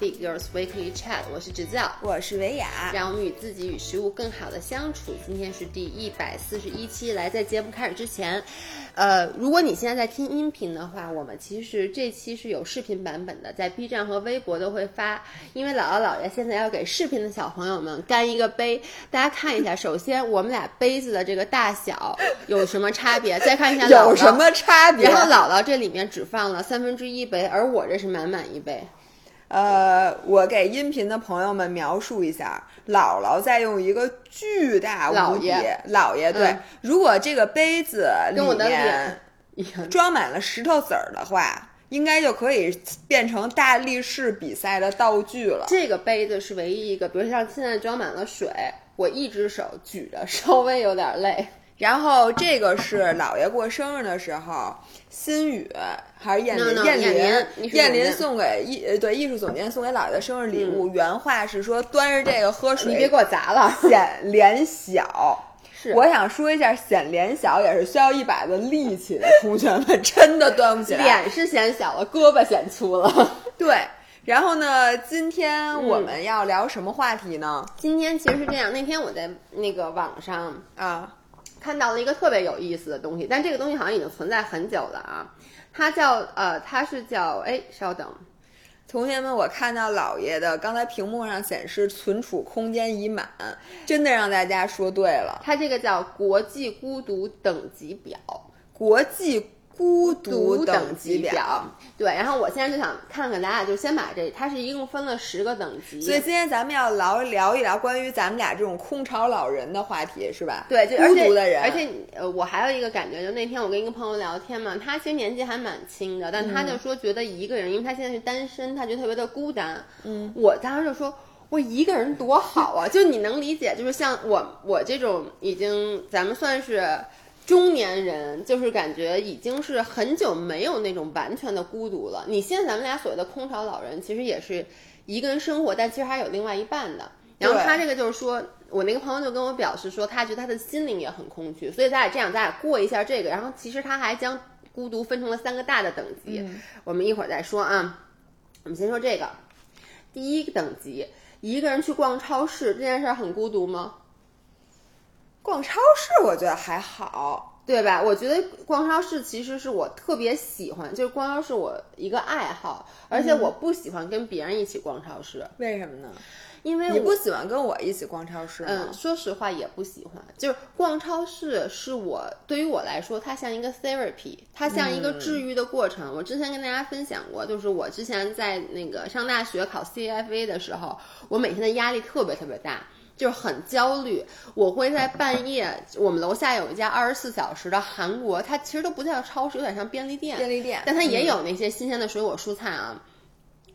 Fit Girls Weekly Chat，我是 Giselle，我是维雅，让我们与自己与食物更好的相处。今天是第一百四十一期，来在节目开始之前，呃，如果你现在在听音频的话，我们其实这期是有视频版本的，在 B 站和微博都会发。因为姥姥姥爷现在要给视频的小朋友们干一个杯，大家看一下。首先，我们俩杯子的这个大小有什么差别？再看一下有什么差别？然后姥姥这里面只放了三分之一杯，而我这是满满一杯。呃，我给音频的朋友们描述一下，姥姥在用一个巨大无比姥爷对，如果这个杯子里面装满了石头子儿的话，应该就可以变成大力士比赛的道具了。这个杯子是唯一一个，比如像现在装满了水，我一只手举着稍微有点累。然后这个是姥爷过生日的时候，心雨还是燕林燕林燕林送给艺呃对艺术总监送给姥爷的生日礼物，原话是说端着这个喝水，你别给我砸了，显脸小。是，我想说一下，显脸小也是需要一把子力气的，同学们真的端不起来。脸是显小了，胳膊显粗了。对，然后呢，今天我们要聊什么话题呢？今天其实是这样，那天我在那个网上啊。看到了一个特别有意思的东西，但这个东西好像已经存在很久了啊。它叫呃，它是叫哎，稍等，同学们，我看到老爷的刚才屏幕上显示存储空间已满，真的让大家说对了。它这个叫国际孤独等级表，国际。孤独等级表，对，然后我现在就想看看咱俩，就先把这，它是一共分了十个等级，所以今天咱们要聊聊一聊关于咱们俩这种空巢老人的话题，是吧？对，孤独的人，而且呃，我还有一个感觉，就那天我跟一个朋友聊天嘛，他其实年纪还蛮轻的，但他就说觉得一个人，因为他现在是单身，他觉得特别的孤单。嗯，我当时就说，我一个人多好啊，就你能理解，就是像我我这种已经咱们算是。中年人就是感觉已经是很久没有那种完全的孤独了。你现在咱们俩所谓的空巢老人，其实也是一个人生活，但其实还有另外一半的。然后他这个就是说，我那个朋友就跟我表示说，他觉得他的心灵也很空虚。所以咱俩这样，咱俩过一下这个。然后其实他还将孤独分成了三个大的等级，我们一会儿再说啊。我们先说这个第一个等级，一个人去逛超市这件事很孤独吗？逛超市我觉得还好，对吧？我觉得逛超市其实是我特别喜欢，就是逛超市我一个爱好，而且我不喜欢跟别人一起逛超市。为什么呢？因为你不喜欢跟我一起逛超市？嗯，说实话也不喜欢。就是逛超市是我对于我来说，它像一个 therapy，它像一个治愈的过程。我之前跟大家分享过，就是我之前在那个上大学考 CFA 的时候，我每天的压力特别特别大。就是很焦虑，我会在半夜，我们楼下有一家二十四小时的韩国，它其实都不叫超市，有点像便利店，便利店，但它也有那些新鲜的水果蔬菜啊。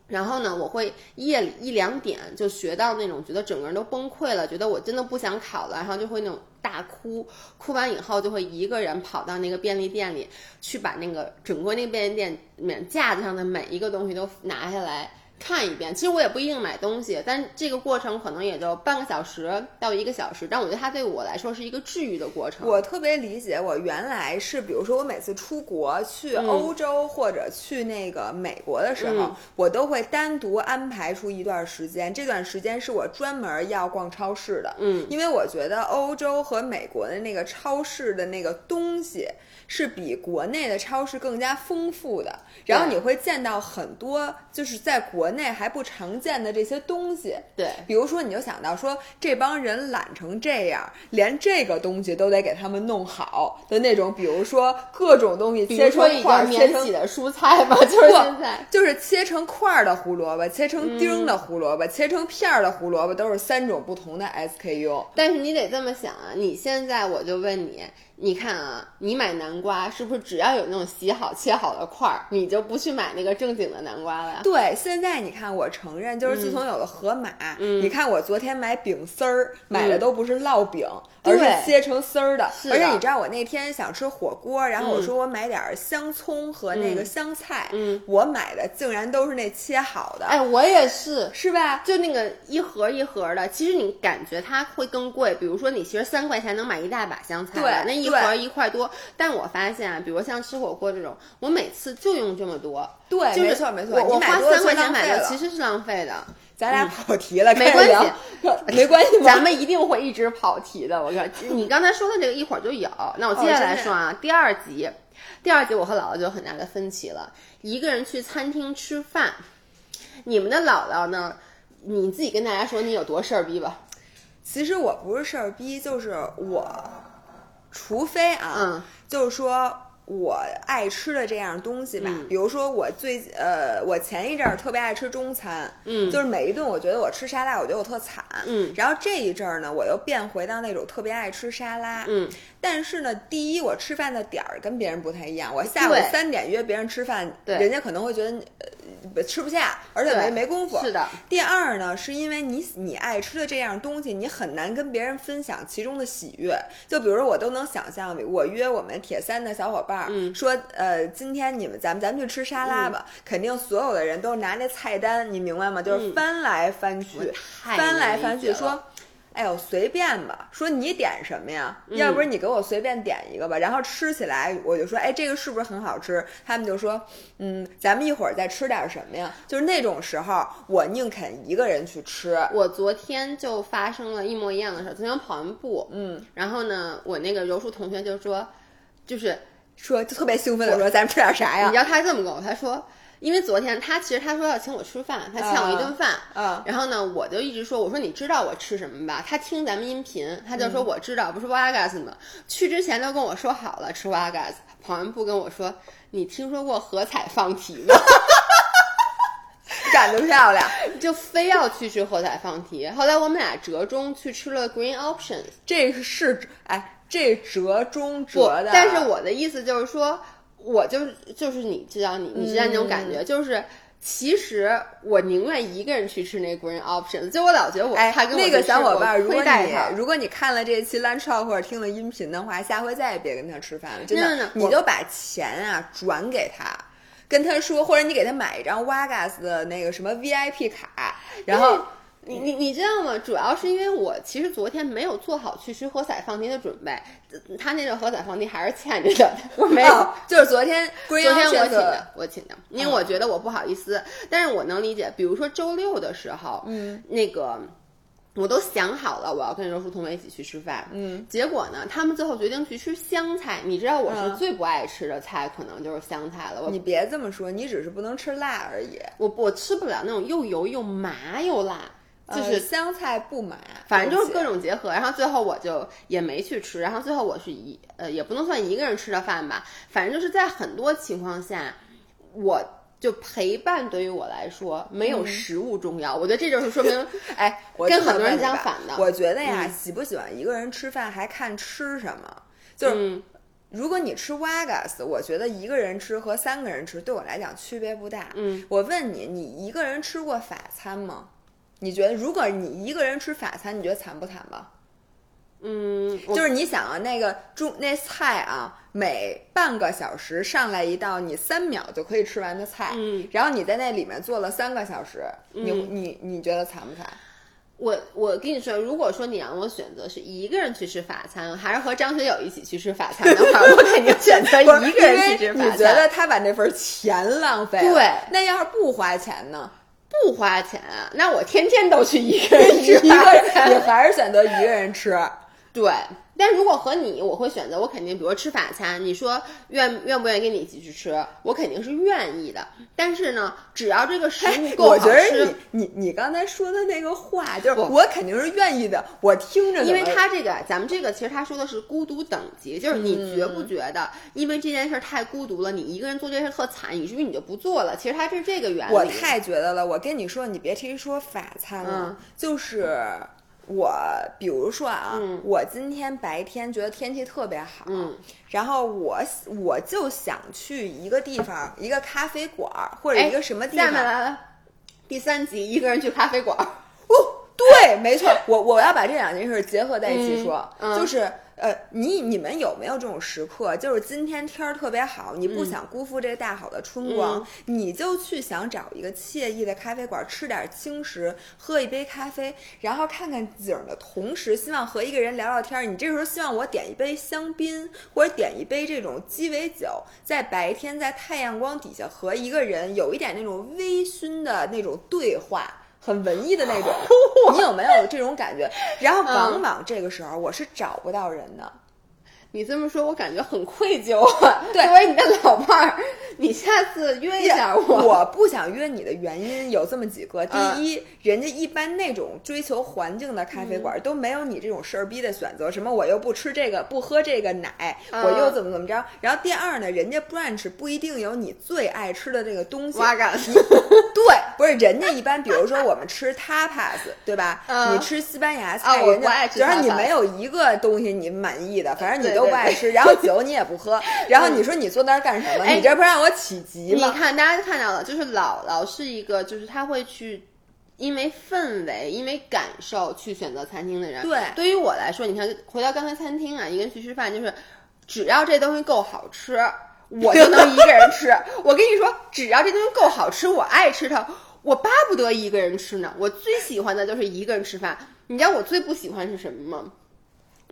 然后呢，我会夜里一两点就学到那种觉得整个人都崩溃了，觉得我真的不想考了，然后就会那种大哭，哭完以后就会一个人跑到那个便利店里去把那个整个那个便利店里面架子上的每一个东西都拿下来。看一遍，其实我也不一定买东西，但这个过程可能也就半个小时到一个小时，但我觉得它对我来说是一个治愈的过程。我特别理解，我原来是，比如说我每次出国去欧洲或者去那个美国的时候，我都会单独安排出一段时间，这段时间是我专门要逛超市的。嗯，因为我觉得欧洲和美国的那个超市的那个东西。是比国内的超市更加丰富的，然后你会见到很多就是在国内还不常见的这些东西。对，比如说你就想到说这帮人懒成这样，连这个东西都得给他们弄好的那种，比如说各种东西切成块，切成的蔬菜吧，就是现在就是切成块儿的胡萝卜，切成丁的胡萝卜，切成片儿的胡萝卜，都是三种不同的 SKU。但是你得这么想啊，你现在我就问你。你看啊，你买南瓜是不是只要有那种洗好切好的块儿，你就不去买那个正经的南瓜了呀？对，现在你看，我承认，就是自从有了盒马，你看我昨天买饼丝儿，买的都不是烙饼。而是切成丝儿的，而且你知道我那天想吃火锅，然后我说我买点香葱和那个香菜，嗯，我买的竟然都是那切好的，哎，我也是，是吧？就那个一盒一盒的，其实你感觉它会更贵，比如说你其实三块钱能买一大把香菜，对，那一一盒一块多。但我发现啊，比如像吃火锅这种，我每次就用这么多。对，没错没错。我我花三块钱买的，其实是浪费的。咱俩跑题了，没关系，没关系，咱们一定会一直跑题的。我告诉你，你刚才说的这个一会儿就有。那我接下来说啊，第二集，第二集我和姥姥就有很大的分歧了。一个人去餐厅吃饭，你们的姥姥呢？你自己跟大家说你有多事儿逼吧。其实我不是事儿逼，就是我，除非啊，嗯，就是说。我爱吃的这样东西吧，比如说我最呃，我前一阵儿特别爱吃中餐，嗯，就是每一顿我觉得我吃沙拉，我觉得我特惨，嗯，然后这一阵儿呢，我又变回到那种特别爱吃沙拉，嗯，但是呢，第一我吃饭的点儿跟别人不太一样，我下午三点约别人吃饭，人家可能会觉得呃吃不下，而且没没功夫，是的。第二呢，是因为你你爱吃的这样东西，你很难跟别人分享其中的喜悦，就比如说我都能想象，我约我们铁三的小伙伴。嗯，说呃，今天你们咱们咱们去吃沙拉吧，肯定所有的人都拿那菜单，你明白吗？就是翻来翻去，翻来翻去说，哎呦随便吧，说你点什么呀？要不是你给我随便点一个吧。然后吃起来我就说，哎，这个是不是很好吃？他们就说，嗯，咱们一会儿再吃点什么呀？就是那种时候，我宁肯一个人去吃。我昨天就发生了一模一样的事儿，昨天跑完步，嗯，然后呢，我那个柔术同学就说，就是。说就特别兴奋的说：“咱们吃点啥呀？”你知道他这么跟我，他说：“因为昨天他其实他说要请我吃饭，他欠我一顿饭。嗯，然后呢，我就一直说，我说你知道我吃什么吧？他听咱们音频，他就说我知道，不是瓦嘎斯吗？去之前都跟我说好了吃瓦嘎斯，跑完步跟我说，你听说过何彩放题吗？干得漂亮，就非要去吃何彩放题。后来我们俩折中去吃了 Green Options，这个是哎。”这折中折的，但是我的意思就是说，我就就是你知道，你你知道那种感觉，就是其实我宁愿一个人去吃那 green option。就我老觉得我哎，那个小伙伴，如果你如果你看了这期 lunch talk 或者听了音频的话，下回再也别跟他吃饭了，真的，你就把钱啊转给他，跟他说，或者你给他买一张 Wagas 的那个什么 VIP 卡，然后。你你你知道吗？主要是因为我其实昨天没有做好去吃喝彩放题的准备，他那个喝彩放题还是欠着的，我没有。就是昨天，昨天我请的，我请的，因为我觉得我不好意思，但是我能理解。比如说周六的时候，嗯，那个我都想好了，我要跟柔术同学一起去吃饭，嗯，结果呢，他们最后决定去吃湘菜。你知道我是最不爱吃的菜，可能就是湘菜了。你别这么说，你只是不能吃辣而已。我我吃不了那种又油又麻又辣。就是香菜不麻，反正就是各种结合。然后最后我就也没去吃。然后最后我是一呃，也不能算一个人吃的饭吧。反正就是在很多情况下，我就陪伴对于我来说没有食物重要。我觉得这就是说明，哎，跟很多人相反的。我觉得呀，喜不喜欢一个人吃饭还看吃什么。就是如果你吃 Wagas，我觉得一个人吃和三个人吃对我来讲区别不大。嗯，我问你，你一个人吃过法餐吗？你觉得，如果你一个人吃法餐，你觉得惨不惨吧？嗯，就是你想啊，那个中那菜啊，每半个小时上来一道你三秒就可以吃完的菜，嗯，然后你在那里面坐了三个小时，你你你觉得惨不惨？我我跟你说，如果说你让我选择是一个人去吃法餐，还是和张学友一起去吃法餐的话，我肯定选择一个人去吃法餐。你觉得他把那份钱浪费了？对，那要是不花钱呢？不花钱，那我天天都去 一个人吃，一个人你还是选择一个人吃，对。但如果和你，我会选择我肯定，比如吃法餐，你说愿愿不愿意跟你一起去吃，我肯定是愿意的。但是呢，只要这个食物够好吃，我觉得你你你刚才说的那个话，就是我肯定是愿意的。我听着，因为他这个咱们这个其实他说的是孤独等级，就是你觉不觉得，因为这件事太孤独了，你一个人做这事特惨，以至于你就不做了。其实他是这个原理。我太觉得了，我跟你说，你别提说法餐了，就是。我比如说啊，我今天白天觉得天气特别好，然后我我就想去一个地方，一个咖啡馆或者一个什么地方。下面来了，第三集一个人去咖啡馆。哦，对，没错，我我要把这两件事结合在一起说，就是。呃，你你们有没有这种时刻？就是今天天儿特别好，你不想辜负这个大好的春光，你就去想找一个惬意的咖啡馆，吃点轻食，喝一杯咖啡，然后看看景的同时，希望和一个人聊聊天。你这时候希望我点一杯香槟，或者点一杯这种鸡尾酒，在白天在太阳光底下和一个人有一点那种微醺的那种对话。很文艺的那种，你有没有这种感觉？然后往往这个时候，我是找不到人的。你这么说，我感觉很愧疚。作为你的老伴儿，你下次约一下我。我不想约你的原因有这么几个：第一，人家一般那种追求环境的咖啡馆都没有你这种事儿逼的选择，什么我又不吃这个，不喝这个奶，我又怎么怎么着。然后第二呢，人家 brunch 不一定有你最爱吃的这个东西。对，不是人家一般，比如说我们吃 tapas，对吧？你吃西班牙菜，人家只要你没有一个东西你满意的，反正你都。不爱吃，然后酒你也不喝，然后你说你坐那儿干什么？你这不让我起急吗？你看，大家看到了，就是姥姥是一个，就是他会去，因为氛围，因为感受去选择餐厅的人。对，对于我来说，你看，回到刚才餐厅啊，一个人去吃饭，就是只要这东西够好吃，我就能一个人吃。我跟你说，只要这东西够好吃，我爱吃它，我巴不得一个人吃呢。我最喜欢的就是一个人吃饭。你知道我最不喜欢是什么吗？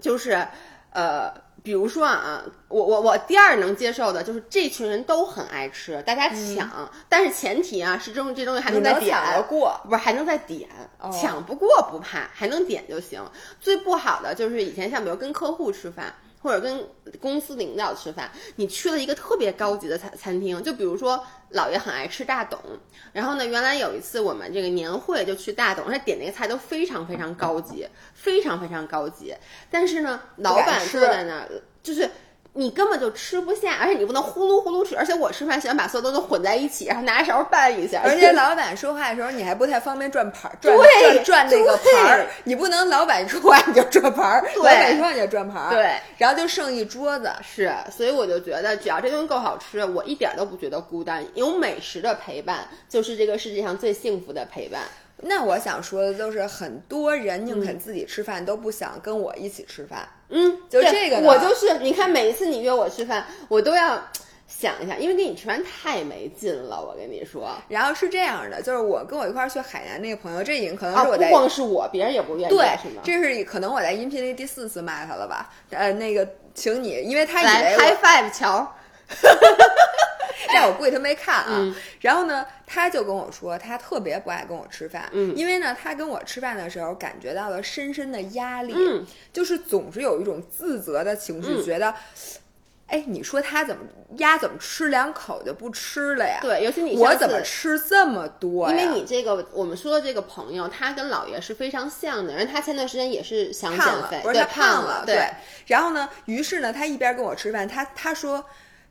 就是呃。比如说啊，我我我第二能接受的就是这群人都很爱吃，大家抢，但是前提啊是这这东西还能再点过，不是还能再点，抢不过不怕，还能点就行。最不好的就是以前像比如跟客户吃饭。或者跟公司领导吃饭，你去了一个特别高级的餐餐厅，就比如说老爷很爱吃大董，然后呢，原来有一次我们这个年会就去大董，他点那个菜都非常非常高级，非常非常高级，但是呢，老板坐在那儿就是。你根本就吃不下，而且你不能呼噜呼噜吃，而且我吃饭喜欢把所有东西混在一起，然后拿勺拌一下。而且老板说话的时候，你还不太方便转盘，转转转那个盘儿，你不能老板说话你就转盘儿，老板说话你就转盘儿，对，然后就剩一桌子。是，所以我就觉得，只要这东西够好吃，我一点都不觉得孤单。有美食的陪伴，就是这个世界上最幸福的陪伴。那我想说的就是，很多人宁肯自己吃饭，都不想跟我一起吃饭。嗯，就这个，我就是，你看每一次你约我吃饭，我都要想一下，因为跟你吃饭太没劲了。我跟你说，然后是这样的，就是我跟我一块儿去海南那个朋友，这已经可能是我在不光是我，别人也不愿意，对，是吗？这是可能我在音频里第四次骂他了吧？呃，那个，请你，因为他以为 high five 乔。但我估计他没看啊，然后呢，他就跟我说，他特别不爱跟我吃饭，嗯，因为呢，他跟我吃饭的时候感觉到了深深的压力，嗯，就是总是有一种自责的情绪，觉得，哎，你说他怎么鸭怎么吃两口就不吃了呀？对，尤其你我怎么吃这么多？因为你这个我们说的这个朋友，他跟姥爷是非常像的，然后他前段时间也是想减肥，不是他胖了，对，然后呢，于是呢，他一边跟我吃饭，他他说。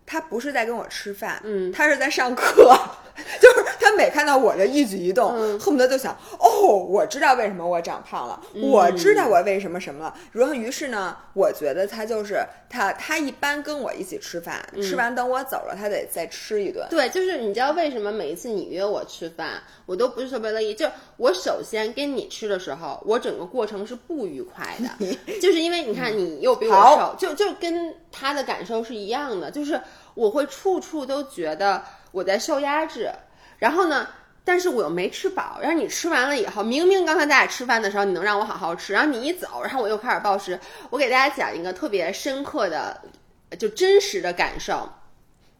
他不是在跟我吃饭，嗯，他是在上课，就是他每看到我的一举一动，恨不得就想，哦，我知道为什么我长胖了，我知道我为什么什么了。然后于是呢，我觉得他就是他，他一般跟我一起吃饭，吃完等我走了，他得再吃一顿。对，就是你知道为什么每一次你约我吃饭，我都不是特别乐意。就我首先跟你吃的时候，我整个过程是不愉快的，就是因为你看你又比我瘦，就就跟他的感受是一样的，就是。我会处处都觉得我在受压制，然后呢，但是我又没吃饱。然后你吃完了以后，明明刚才咱俩吃饭的时候，你能让我好好吃，然后你一走，然后我又开始暴食。我给大家讲一个特别深刻的，就真实的感受，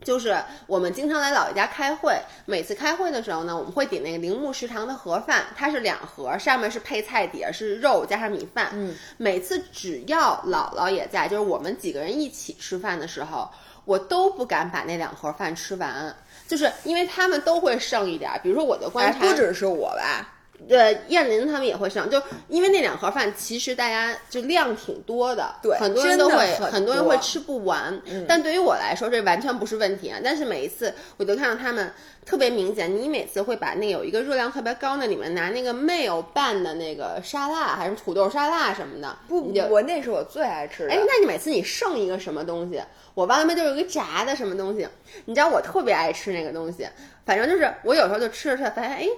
就是我们经常来姥爷家开会，每次开会的时候呢，我们会点那个铃木食堂的盒饭，它是两盒，上面是配菜，底下是肉加上米饭。嗯，每次只要姥姥也在，就是我们几个人一起吃饭的时候。我都不敢把那两盒饭吃完，就是因为他们都会剩一点儿。比如说我的观察，不只是我吧。对，燕林他们也会上，就因为那两盒饭其实大家就量挺多的，对，很多人都会，很多人会吃不完。但对于我来说，这完全不是问题啊。但是每一次我都看到他们特别明显，你每次会把那有一个热量特别高的里面拿那个没有拌的那个沙拉，还是土豆沙拉什么的。不，我那是我最爱吃的。哎，那你每次你剩一个什么东西，我外面就有一个炸的什么东西，你知道我特别爱吃那个东西。反正就是我有时候就吃着吃着发现，哎。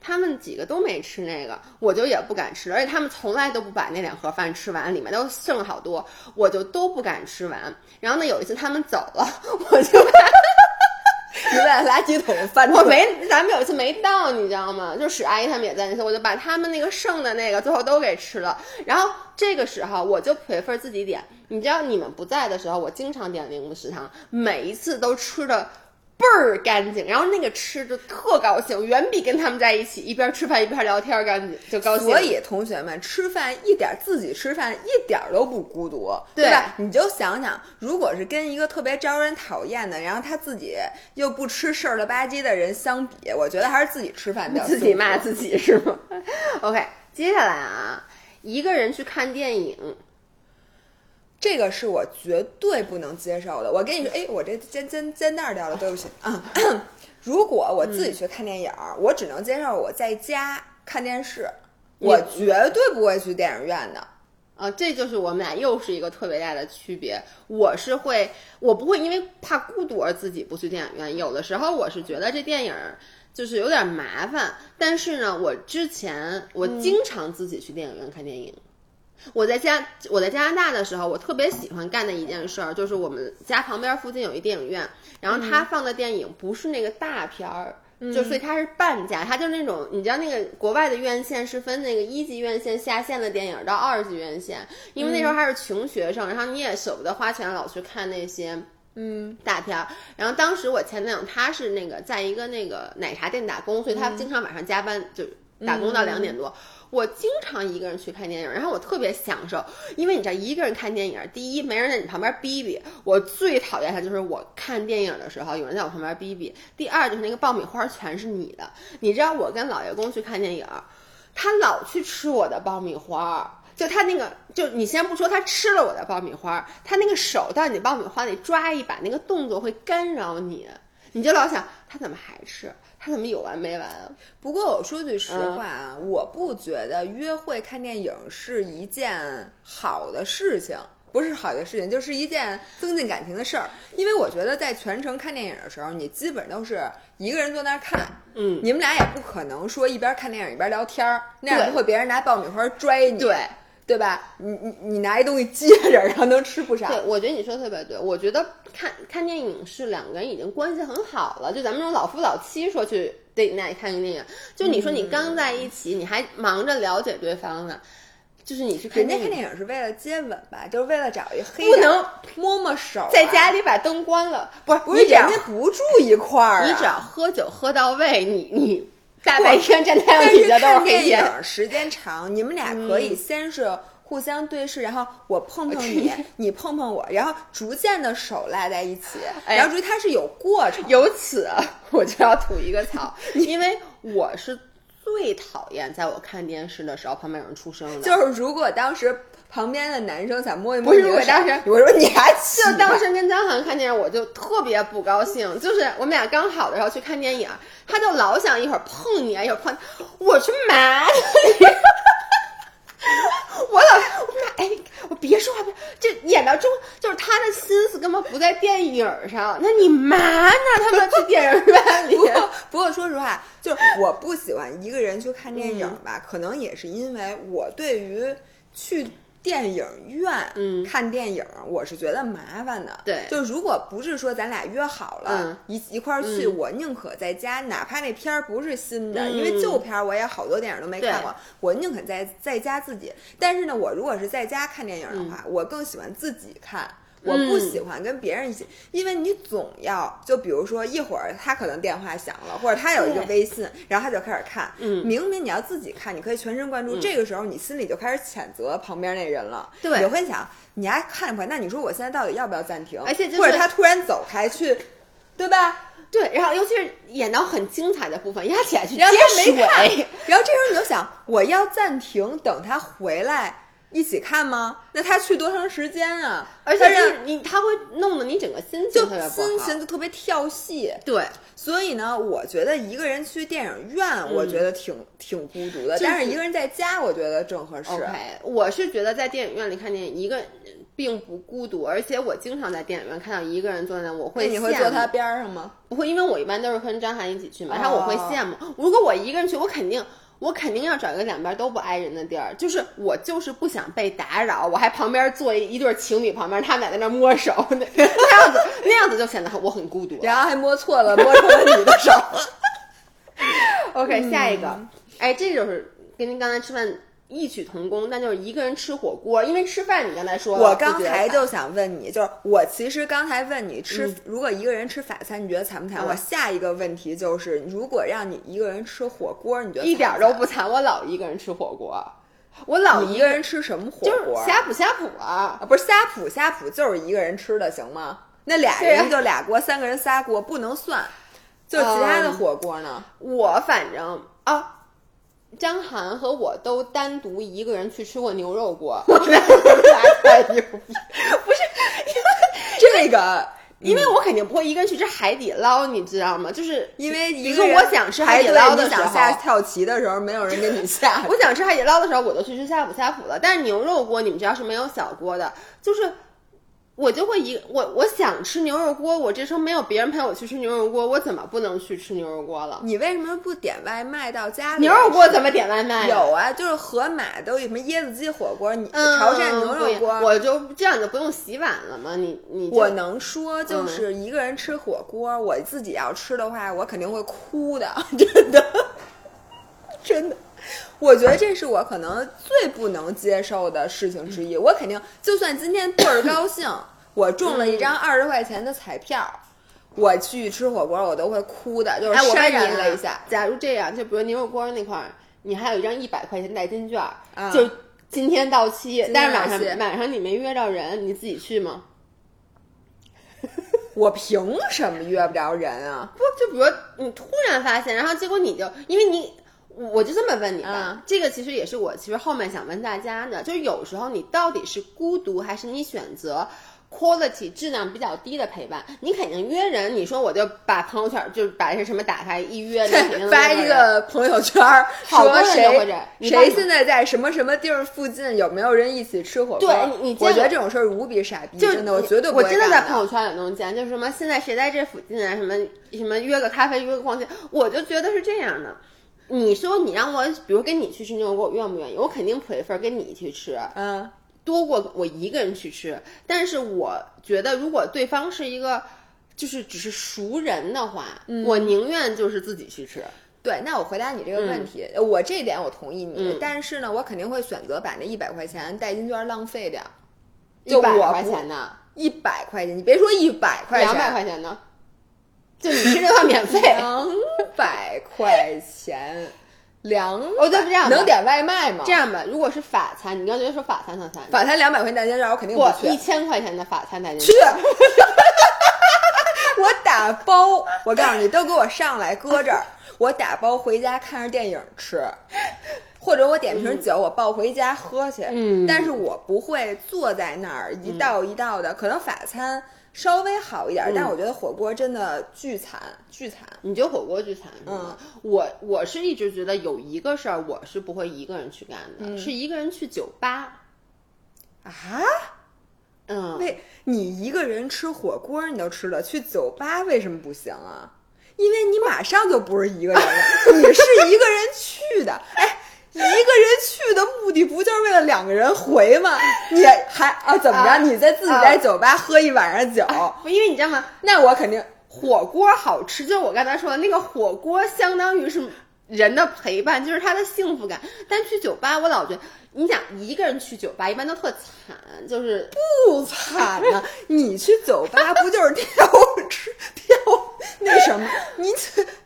他们几个都没吃那个，我就也不敢吃，而且他们从来都不把那两盒饭吃完，里面都剩好多，我就都不敢吃完。然后呢，有一次他们走了，我就把 你把垃圾桶翻，我没，咱们有一次没到，你知道吗？就史阿姨他们也在那次，我就把他们那个剩的那个最后都给吃了。然后这个时候我就 prefer 自己点，你知道你们不在的时候，我经常点灵物食堂，每一次都吃的。倍儿干净，然后那个吃就特高兴，远比跟他们在一起一边吃饭一边聊天干净，就高兴。所以同学们吃饭一点自己吃饭一点都不孤独，对吧？你就想想，如果是跟一个特别招人讨厌的，然后他自己又不吃事儿了吧唧的人相比，我觉得还是自己吃饭比较。自己骂自己是吗？OK，接下来啊，一个人去看电影。这个是我绝对不能接受的。我跟你说，哎，我这肩肩肩带掉了，对不起啊。如果我自己去看电影，我只能接受我在家看电视，我绝对不会去电影院的。啊，这就是我们俩又是一个特别大的区别。我是会，我不会因为怕孤独而自己不去电影院。有的时候我是觉得这电影就是有点麻烦，但是呢，我之前我经常自己去电影院看电影。我在加我在加拿大的时候，我特别喜欢干的一件事儿，就是我们家旁边附近有一电影院，然后他放的电影不是那个大片儿，就所以它是半价，它就是那种你知道那个国外的院线是分那个一级院线下线的电影到二级院线，因为那时候还是穷学生，然后你也舍不得花钱老去看那些嗯。大片儿，然后当时我前男友他是那个在一个那个奶茶店打工，所以他经常晚上加班就打工到两点多。我经常一个人去看电影，然后我特别享受，因为你知道一个人看电影，第一没人在你旁边逼逼，我最讨厌的就是我看电影的时候有人在我旁边逼逼。第二就是那个爆米花全是你的，你知道我跟老爷公去看电影，他老去吃我的爆米花，就他那个就你先不说他吃了我的爆米花，他那个手到你爆米花里抓一把那个动作会干扰你，你就老想他怎么还吃。他怎么有完没完啊？不过我说句实话啊，我不觉得约会看电影是一件好的事情，不是好的事情，就是一件增进感情的事儿。因为我觉得在全程看电影的时候，你基本都是一个人坐那儿看，嗯，你们俩也不可能说一边看电影一边聊天儿，那样不会别人拿爆米花拽你。对。对吧？你你你拿一东西接着，然后能吃不少。对，我觉得你说的特别对。我觉得看看电影是两个人已经关系很好了，就咱们这种老夫老妻说去电影院里看个电影，就你说你刚在一起，你还忙着了解对方呢，就是你去看人家看电影是为了接吻吧，就是为了找一黑不能摸摸手，在家里把灯关了，不是不是人家不住一块儿，你只要喝酒喝到位，你你。大白天站太阳底下都是电影，时间长，你们俩可以先是互相对视，然后我碰碰你，你碰碰我，然后逐渐的手拉在一起，然后注意它是有过程。由此我就要吐一个槽，因为我是最讨厌在我看电视的时候旁边有人出声的。就是如果当时。旁边的男生想摸一摸，不是我当时我说你还就当时跟张涵看电影，我就特别不高兴。就是我们俩刚好的时候去看电影，他就老想一会儿碰你，一会儿碰，我去嘛你？我老我俩哎，我别说话，别这演到中，就是他的心思根本不在电影上。那你嘛呢？他们去电影院里。不过说实话，就是我不喜欢一个人去看电影吧，可能也是因为我对于去。电影院看电影，我是觉得麻烦的。对，就如果不是说咱俩约好了一一块儿去，我宁可在家，哪怕那片儿不是新的，因为旧片儿我也好多电影都没看过，我宁可在在家自己。但是呢，我如果是在家看电影的话，我更喜欢自己看。我不喜欢跟别人一起，因为你总要就比如说一会儿他可能电话响了，或者他有一个微信，然后他就开始看。嗯，明明你要自己看，你可以全神贯注，这个时候你心里就开始谴责旁边那人了。对，你会想你还看不看？那你说我现在到底要不要暂停？而且或者他突然走开去，对吧？对，然后尤其是演到很精彩的部分，压起来去接水，然后这时候你就想我要暂停，等他回来。一起看吗？那他去多长时间啊？而且是你，他会弄得你整个心情特别心情就特别跳戏。对，所以呢，我觉得一个人去电影院，我觉得挺挺孤独的。但是一个人在家，我觉得正合适。OK，我是觉得在电影院里看电影，一个并不孤独，而且我经常在电影院看到一个人坐在那，我会你会坐他边上吗？不会，因为我一般都是跟张涵一起去嘛，然后我会羡慕。如果我一个人去，我肯定。我肯定要找一个两边都不挨人的地儿，就是我就是不想被打扰，我还旁边坐一一对情侣旁边，他们俩在那摸手，那 那样子那样子就显得我很孤独，然后还摸错了，摸成了你的手。OK，下一个，哎，这就是跟您刚才吃饭。异曲同工，那就是一个人吃火锅，因为吃饭你刚才说，我刚才就想问你，就是我其实刚才问你吃，如果一个人吃法餐，你觉得惨不惨？我下一个问题就是，如果让你一个人吃火锅，你觉得一点都不惨？我老一个人吃火锅，我老一个人吃什么火锅？呷哺呷哺啊，不是呷哺呷哺，就是一个人吃的，行吗？那俩人就俩锅，三个人仨锅，不能算。就其他的火锅呢？我反正啊。张涵和我都单独一个人去吃过牛肉锅，我俩太牛逼！不是 这个，因为我肯定不会一个人去吃海底捞，你知道吗？就是因为比如说我想吃海底捞的时候，下跳棋的时候没有人给你下。我想吃海底捞的时候，我就去吃呷哺呷哺了。但是牛肉锅你们知道是没有小锅的，就是。我就会一我我想吃牛肉锅，我这时候没有别人陪我去吃牛肉锅，我怎么不能去吃牛肉锅了？你为什么不点外卖到家里？牛肉锅怎么点外卖？有啊，就是盒马都有什么椰子鸡火锅，你潮汕牛肉锅，我就这样就不用洗碗了吗？你你我能说就是一个人吃火锅，我自己要吃的话，我肯定会哭的，真的，真的。我觉得这是我可能最不能接受的事情之一。我肯定，就算今天倍儿高兴，我中了一张二十块钱的彩票，我去吃火锅，我都会哭的，就是潸然泪下。假如这样，就比如牛肉锅那块儿，你还有一张一百块钱代金券，就今天到期，但是晚上晚上你没约着人，你自己去吗？我凭什么约不着人啊？不，就比如你突然发现，然后结果你就因为你。我就这么问你吧，这个其实也是我其实后面想问大家的，就是有时候你到底是孤独，还是你选择 quality 质量比较低的陪伴？你肯定约人，你说我就把朋友圈就把这什么打开一约，发一个朋友圈，说谁谁现在在什么什么地儿附近，有没有人一起吃火锅？对，你我觉得这种事儿无比傻逼，真的，我绝对我真的在朋友圈里能见，就是什么现在谁在这附近啊，什么什么约个咖啡，约个逛街，我就觉得是这样的。你说你让我，比如跟你去吃牛肉锅，我愿不愿意？我肯定 prefer 跟你去吃，嗯，多过我一个人去吃。但是我觉得，如果对方是一个就是只是熟人的话，我宁愿就是自己去吃。对，那我回答你这个问题，我这点我同意你，但是呢，我肯定会选择把那一百块钱代金券浪费掉。一百块钱呢？一百块钱，你别说一百块钱，两百块钱呢？就你吃这饭免费，两百块钱，两哦，对，这样能点外卖吗？这样吧，如果是法餐，你刚才说法餐套餐，法餐两百块钱代金券，我肯定不去。一千块钱的法餐代金券，去，我打包，我告诉你，都给我上来搁这儿，我打包回家看着电影吃，或者我点瓶酒，我抱回家喝去。嗯，但是我不会坐在那儿一道一道的，可能法餐。稍微好一点，但我觉得火锅真的巨惨，巨惨。你觉得火锅巨惨是吗？我我是一直觉得有一个事儿，我是不会一个人去干的，是一个人去酒吧。啊？嗯，为你一个人吃火锅你都吃了，去酒吧为什么不行啊？因为你马上就不是一个人了，你是一个人去的。哎。一个人去的目的不就是为了两个人回吗？你还啊怎么着？你在自己在酒吧喝一晚上酒？不，因为你知道吗？那我肯定火锅好吃，就是我刚才说的那个火锅，相当于是人的陪伴，就是他的幸福感。但去酒吧，我老觉得，你想一个人去酒吧，一般都特惨，就是不惨呢。你去酒吧不就是挑吃挑 那什么？你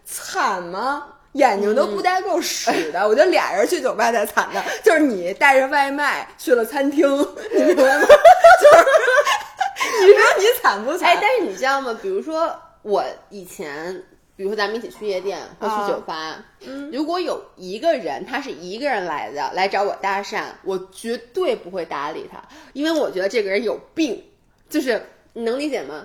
惨吗？眼睛都不带够使的，我觉得俩人去酒吧才惨呢。就是你带着外卖去了餐厅，你明白吗？就是你说你惨不惨？哎，但是你知道吗？比如说我以前，比如说咱们一起去夜店或去酒吧，如果有一个人他是一个人来的，来找我搭讪，我绝对不会搭理他，因为我觉得这个人有病。就是你能理解吗？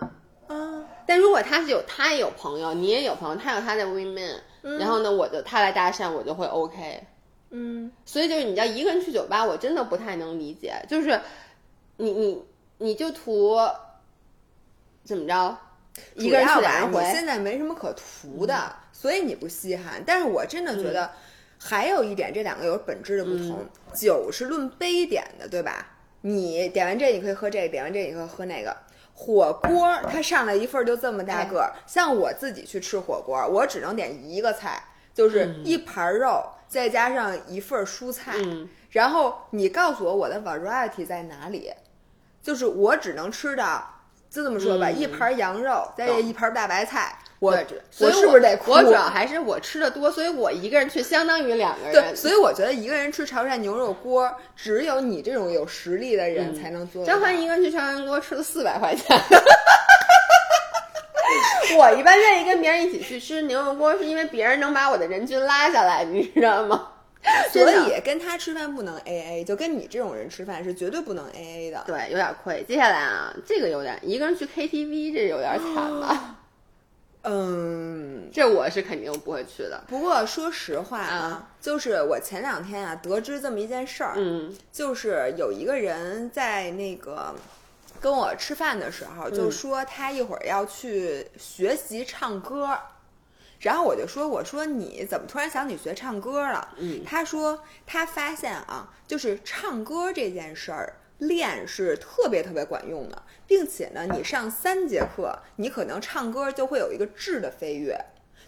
啊。但如果他是有，他也有朋友，你也有朋友，他有他的 women。然后呢，我就他来搭讪，我就会 OK，嗯，所以就是你要一个人去酒吧，我真的不太能理解。就是你你你就图怎么着？一个人去两回，现在没什么可图的，所以你不稀罕。但是我真的觉得，还有一点，这两个有本质的不同。酒是论杯点的，对吧？你点完这，你可以喝这个；点完这，你可以喝那个。火锅它上来一份就这么大个儿，像我自己去吃火锅，我只能点一个菜，就是一盘肉，再加上一份蔬菜。然后你告诉我我的 variety 在哪里？就是我只能吃到。就这么说吧，一盘羊肉，再一盘大白菜，我我是不是得？我主要还是我吃的多，所以我一个人去相当于两个人。对，所以我觉得一个人吃潮汕牛肉锅，只有你这种有实力的人才能做。张凡一个人去潮汕锅吃了四百块钱。我一般愿意跟别人一起去吃牛肉锅，是因为别人能把我的人均拉下来，你知道吗？所以跟他吃饭不能 A A，就跟你这种人吃饭是绝对不能 A A 的。对，有点亏。接下来啊，这个有点一个人去 K T V，这有点惨了？嗯，这我是肯定不会去的。不过说实话啊，就是我前两天啊得知这么一件事儿，嗯，就是有一个人在那个跟我吃饭的时候，就说他一会儿要去学习唱歌。然后我就说：“我说你怎么突然想起学唱歌了？”嗯，他说他发现啊，就是唱歌这件事儿练是特别特别管用的，并且呢，你上三节课，你可能唱歌就会有一个质的飞跃，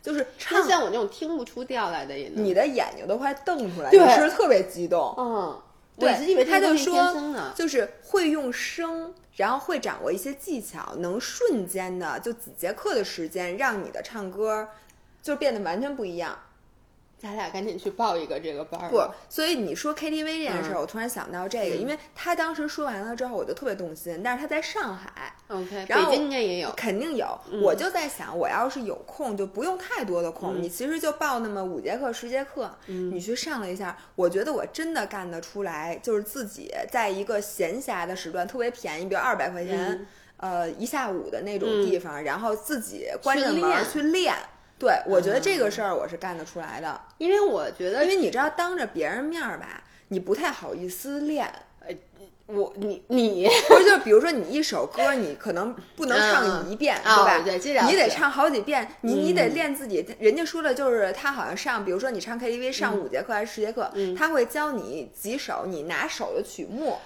就是唱像我那种听不出调来的，你的眼睛都快瞪出来，你是特别激动？嗯，对，他就说就是会用声，然后会掌握一些技巧，能瞬间的就几节课的时间让你的唱歌。就变得完全不一样，咱俩赶紧去报一个这个班儿。不，所以你说 KTV 这件事儿，我突然想到这个，因为他当时说完了之后，我就特别动心。但是他在上海，OK，然后北京应该也有，肯定有。我就在想，我要是有空，就不用太多的空，你其实就报那么五节课、十节课，你去上了一下，我觉得我真的干得出来，就是自己在一个闲暇的时段，特别便宜，比如二百块钱，呃，一下午的那种地方，然后自己关着门去练。对，我觉得这个事儿我是干得出来的，因为我觉得，因为你知道，当着别人面儿吧，你不太好意思练。呃，我你你，不是就比如说你一首歌，你可能不能唱一遍，对吧？对，你得唱好几遍，你你得练自己。人家说的就是他好像上，比如说你唱 KTV 上五节课还是十节课，他会教你几首你拿手的曲目。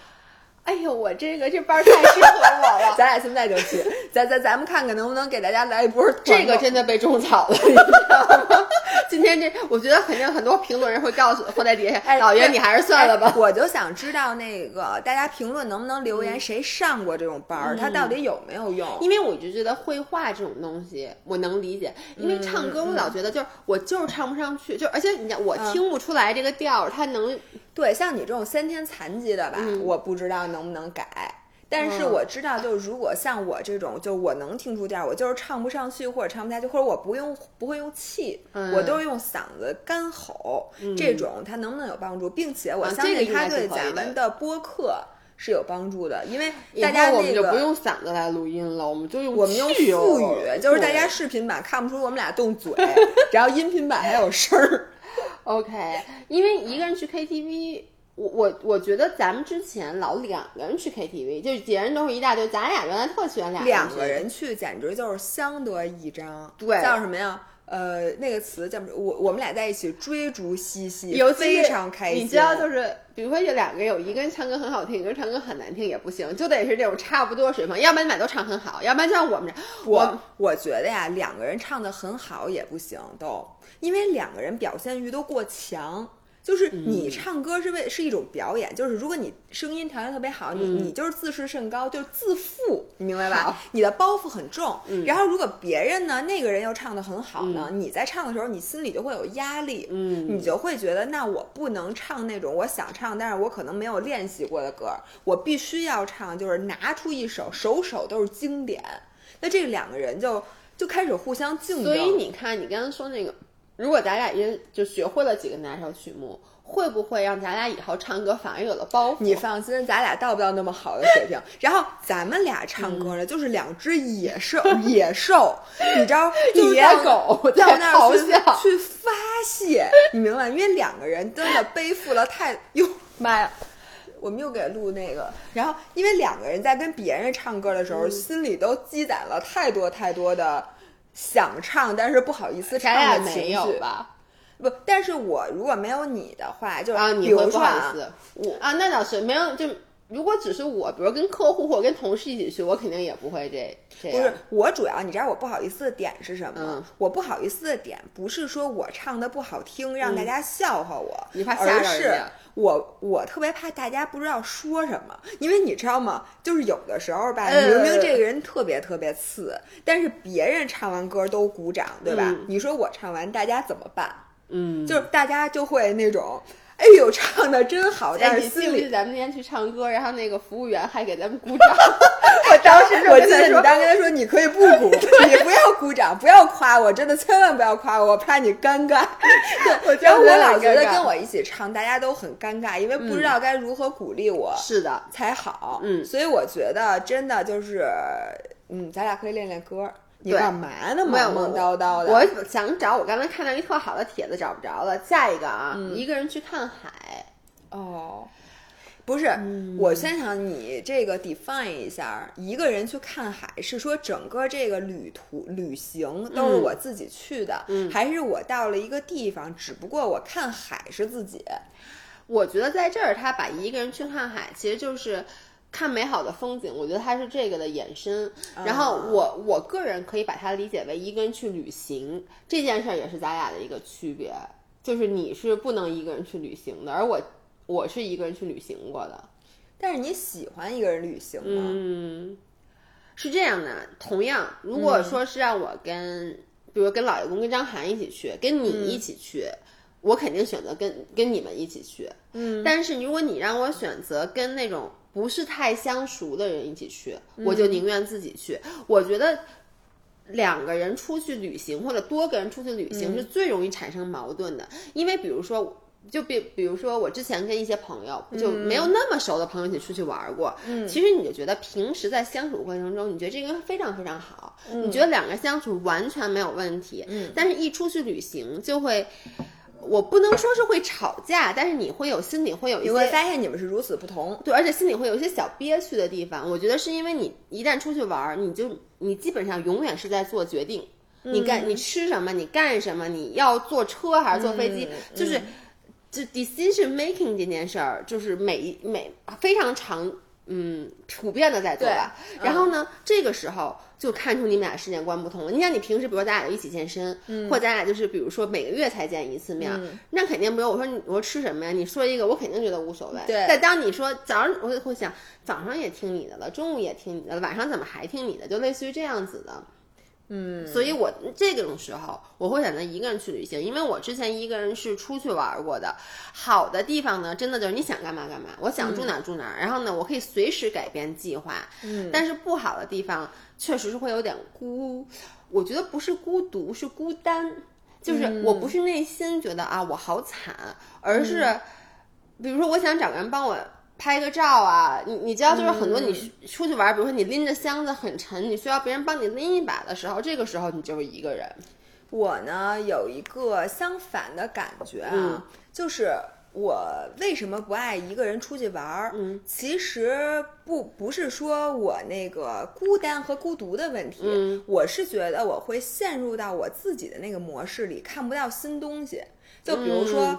哎呦，我这个这班太适合我了，咱俩现在就去，咱咱咱们看看能不能给大家来一波。这个真的被种草了，你知道吗？今天这，我觉得肯定很多评论人会告诉会在底下，哎，老袁你还是算了吧。我就想知道那个大家评论能不能留言，谁上过这种班儿，他到底有没有用？因为我就觉得绘画这种东西我能理解，因为唱歌我老觉得就是我就是唱不上去，就而且你讲我听不出来这个调，它能。对，像你这种先天残疾的吧，我不知道能不能改。但是我知道，就是如果像我这种，就我能听出调，我就是唱不上去或者唱不下去，或者我不用不会用气，我都是用嗓子干吼，这种它能不能有帮助？并且我相信它对咱们的播客是有帮助的，因为大家我们就不用嗓子来录音了，我们就用我们用腹语，就是大家视频版看不出我们俩动嘴，然后音频版还有声儿。OK，因为一个人去 KTV，我我我觉得咱们之前老两个人去 KTV，就是几个人都是一大堆，咱俩原来特喜欢俩两个人去，简直就是相得益彰。对，叫什么呀？呃，那个词叫我我们俩在一起追逐嬉戏，非常开心。你知道，就是比如说有两个有一个人唱歌很好听，一个人唱歌很难听也不行，就得是这种差不多水平，要不然你俩都唱很好，要不然就像我们这，我我觉得呀，两个人唱的很好也不行，都。因为两个人表现欲都过强，就是你唱歌是为是一种表演，就是如果你声音条件特别好，你你就是自视甚高，就是自负，你明白吧？你的包袱很重。然后如果别人呢，那个人又唱的很好呢，你在唱的时候，你心里就会有压力，嗯，你就会觉得那我不能唱那种我想唱，但是我可能没有练习过的歌，我必须要唱，就是拿出一首首首都是经典。那这两个人就就开始互相竞争。所以你看，你刚刚说那个。如果咱俩一人就学会了几个拿手曲目，会不会让咱俩以后唱歌反而有了包袱？你放心，咱俩到不到那么好的水平。然后咱们俩唱歌呢，就是两只野兽，野兽，你知道，野狗在那儿去去发泄，你明白？因为两个人真的背负了太哟妈呀！我们又给录那个，然后因为两个人在跟别人唱歌的时候，心里都积攒了太多太多的想唱但是不好意思唱的情绪吧。不，但是我如果没有你的话，就啊，比如说啊，我啊，那倒是没有就。如果只是我，比如跟客户或者跟同事一起去，我肯定也不会这这样。不是我主要，你知道我不好意思的点是什么？嗯，我不好意思的点不是说我唱的不好听，让大家笑话我，你怕吓人是我我特别怕大家不知道说什么，因为你知道吗？就是有的时候吧，明明这个人特别特别次，但是别人唱完歌都鼓掌，对吧？你说我唱完，大家怎么办？嗯，就是大家就会那种。哎呦，唱的真好！但是心里咱们那天去唱歌，然后那个服务员还给咱们鼓掌。我当时我记得你当跟他说，你可以不鼓，你不要鼓掌，不要夸我，真的千万不要夸我，我怕你尴尬。对，然后我老觉得跟我一起唱，大家都很尴尬，因为不知道该如何鼓励我，是的，才好。嗯，所以我觉得真的就是，嗯，咱俩可以练练歌。你干嘛呢？忙忙叨叨的。我想找我刚才看到一特好的帖子，找不着了。下一个啊，一个人去看海。哦，不是，我先想你这个 define 一下，一个人去看海是说整个这个旅途旅行都是我自己去的，还是我到了一个地方，只不过我看海是自己？我觉得在这儿，他把一个人去看海，其实就是。看美好的风景，我觉得它是这个的延伸。然后我我个人可以把它理解为一个人去旅行这件事儿，也是咱俩的一个区别。就是你是不能一个人去旅行的，而我我是一个人去旅行过的。但是你喜欢一个人旅行吗？嗯，是这样的。同样，如果说是让我跟，比如跟老爷公、跟张涵一起去，跟你一起去，我肯定选择跟跟你们一起去。嗯，但是如果你让我选择跟那种。不是太相熟的人一起去，我就宁愿自己去。我觉得两个人出去旅行或者多个人出去旅行是最容易产生矛盾的，因为比如说，就比比如说我之前跟一些朋友就没有那么熟的朋友一起出去玩过，其实你就觉得平时在相处过程中，你觉得这个人非常非常好，你觉得两个人相处完全没有问题，但是一出去旅行就会。我不能说是会吵架，但是你会有心里会有一些，你会发现你们是如此不同，对，而且心里会有一些小憋屈的地方。我觉得是因为你一旦出去玩，你就你基本上永远是在做决定，你干你吃什么，你干什么，你要坐车还是坐飞机，就是就 decision making 这件事儿，就是每每非常长。嗯，普遍的在做吧。然后呢，这个时候就看出你们俩世界观不同了。你想，你平时比如咱俩一起健身，或咱俩就是比如说每个月才见一次面，那肯定没有。我说你我说吃什么呀？你说一个，我肯定觉得无所谓。对。但当你说早上，我就会想早上也听你的了，中午也听你的了，晚上怎么还听你的？就类似于这样子的。嗯，所以我这种时候我会选择一个人去旅行，因为我之前一个人是出去玩过的。好的地方呢，真的就是你想干嘛干嘛，我想住哪住哪，然后呢，我可以随时改变计划。嗯，但是不好的地方确实是会有点孤，我觉得不是孤独，是孤单，就是我不是内心觉得啊我好惨，而是比如说我想找个人帮我。拍个照啊，你你知道，就是很多你出去玩，比如说你拎着箱子很沉，你需要别人帮你拎一把的时候，这个时候你就是一个人。我呢有一个相反的感觉啊，就是我为什么不爱一个人出去玩？嗯，其实不不是说我那个孤单和孤独的问题，我是觉得我会陷入到我自己的那个模式里，看不到新东西。就比如说。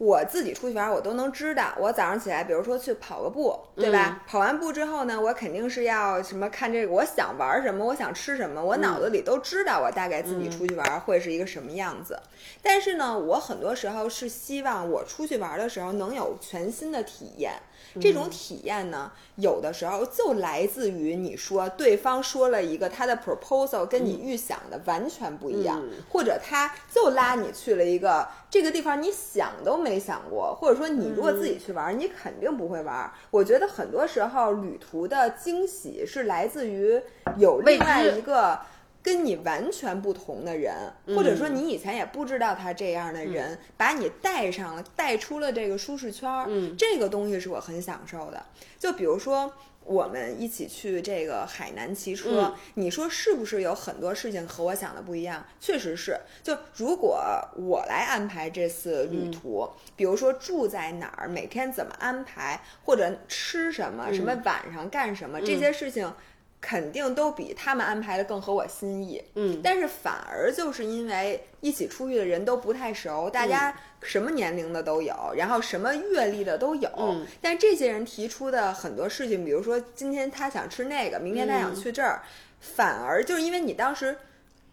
我自己出去玩，我都能知道。我早上起来，比如说去跑个步，对吧？跑完步之后呢，我肯定是要什么看这个，我想玩什么，我想吃什么，我脑子里都知道。我大概自己出去玩会是一个什么样子。但是呢，我很多时候是希望我出去玩的时候能有全新的体验。这种体验呢，有的时候就来自于你说对方说了一个他的 proposal 跟你预想的完全不一样，或者他就拉你去了一个这个地方，你想都没想过，或者说你如果自己去玩，你肯定不会玩。我觉得很多时候旅途的惊喜是来自于有另外一个。跟你完全不同的人，或者说你以前也不知道他这样的人，把你带上了，带出了这个舒适圈儿，这个东西是我很享受的。就比如说，我们一起去这个海南骑车，你说是不是有很多事情和我想的不一样？确实是。就如果我来安排这次旅途，比如说住在哪儿，每天怎么安排，或者吃什么，什么晚上干什么，这些事情。肯定都比他们安排的更合我心意，嗯，但是反而就是因为一起出去的人都不太熟，大家什么年龄的都有，然后什么阅历的都有，嗯，但这些人提出的很多事情，比如说今天他想吃那个，明天他想去这儿，反而就是因为你当时。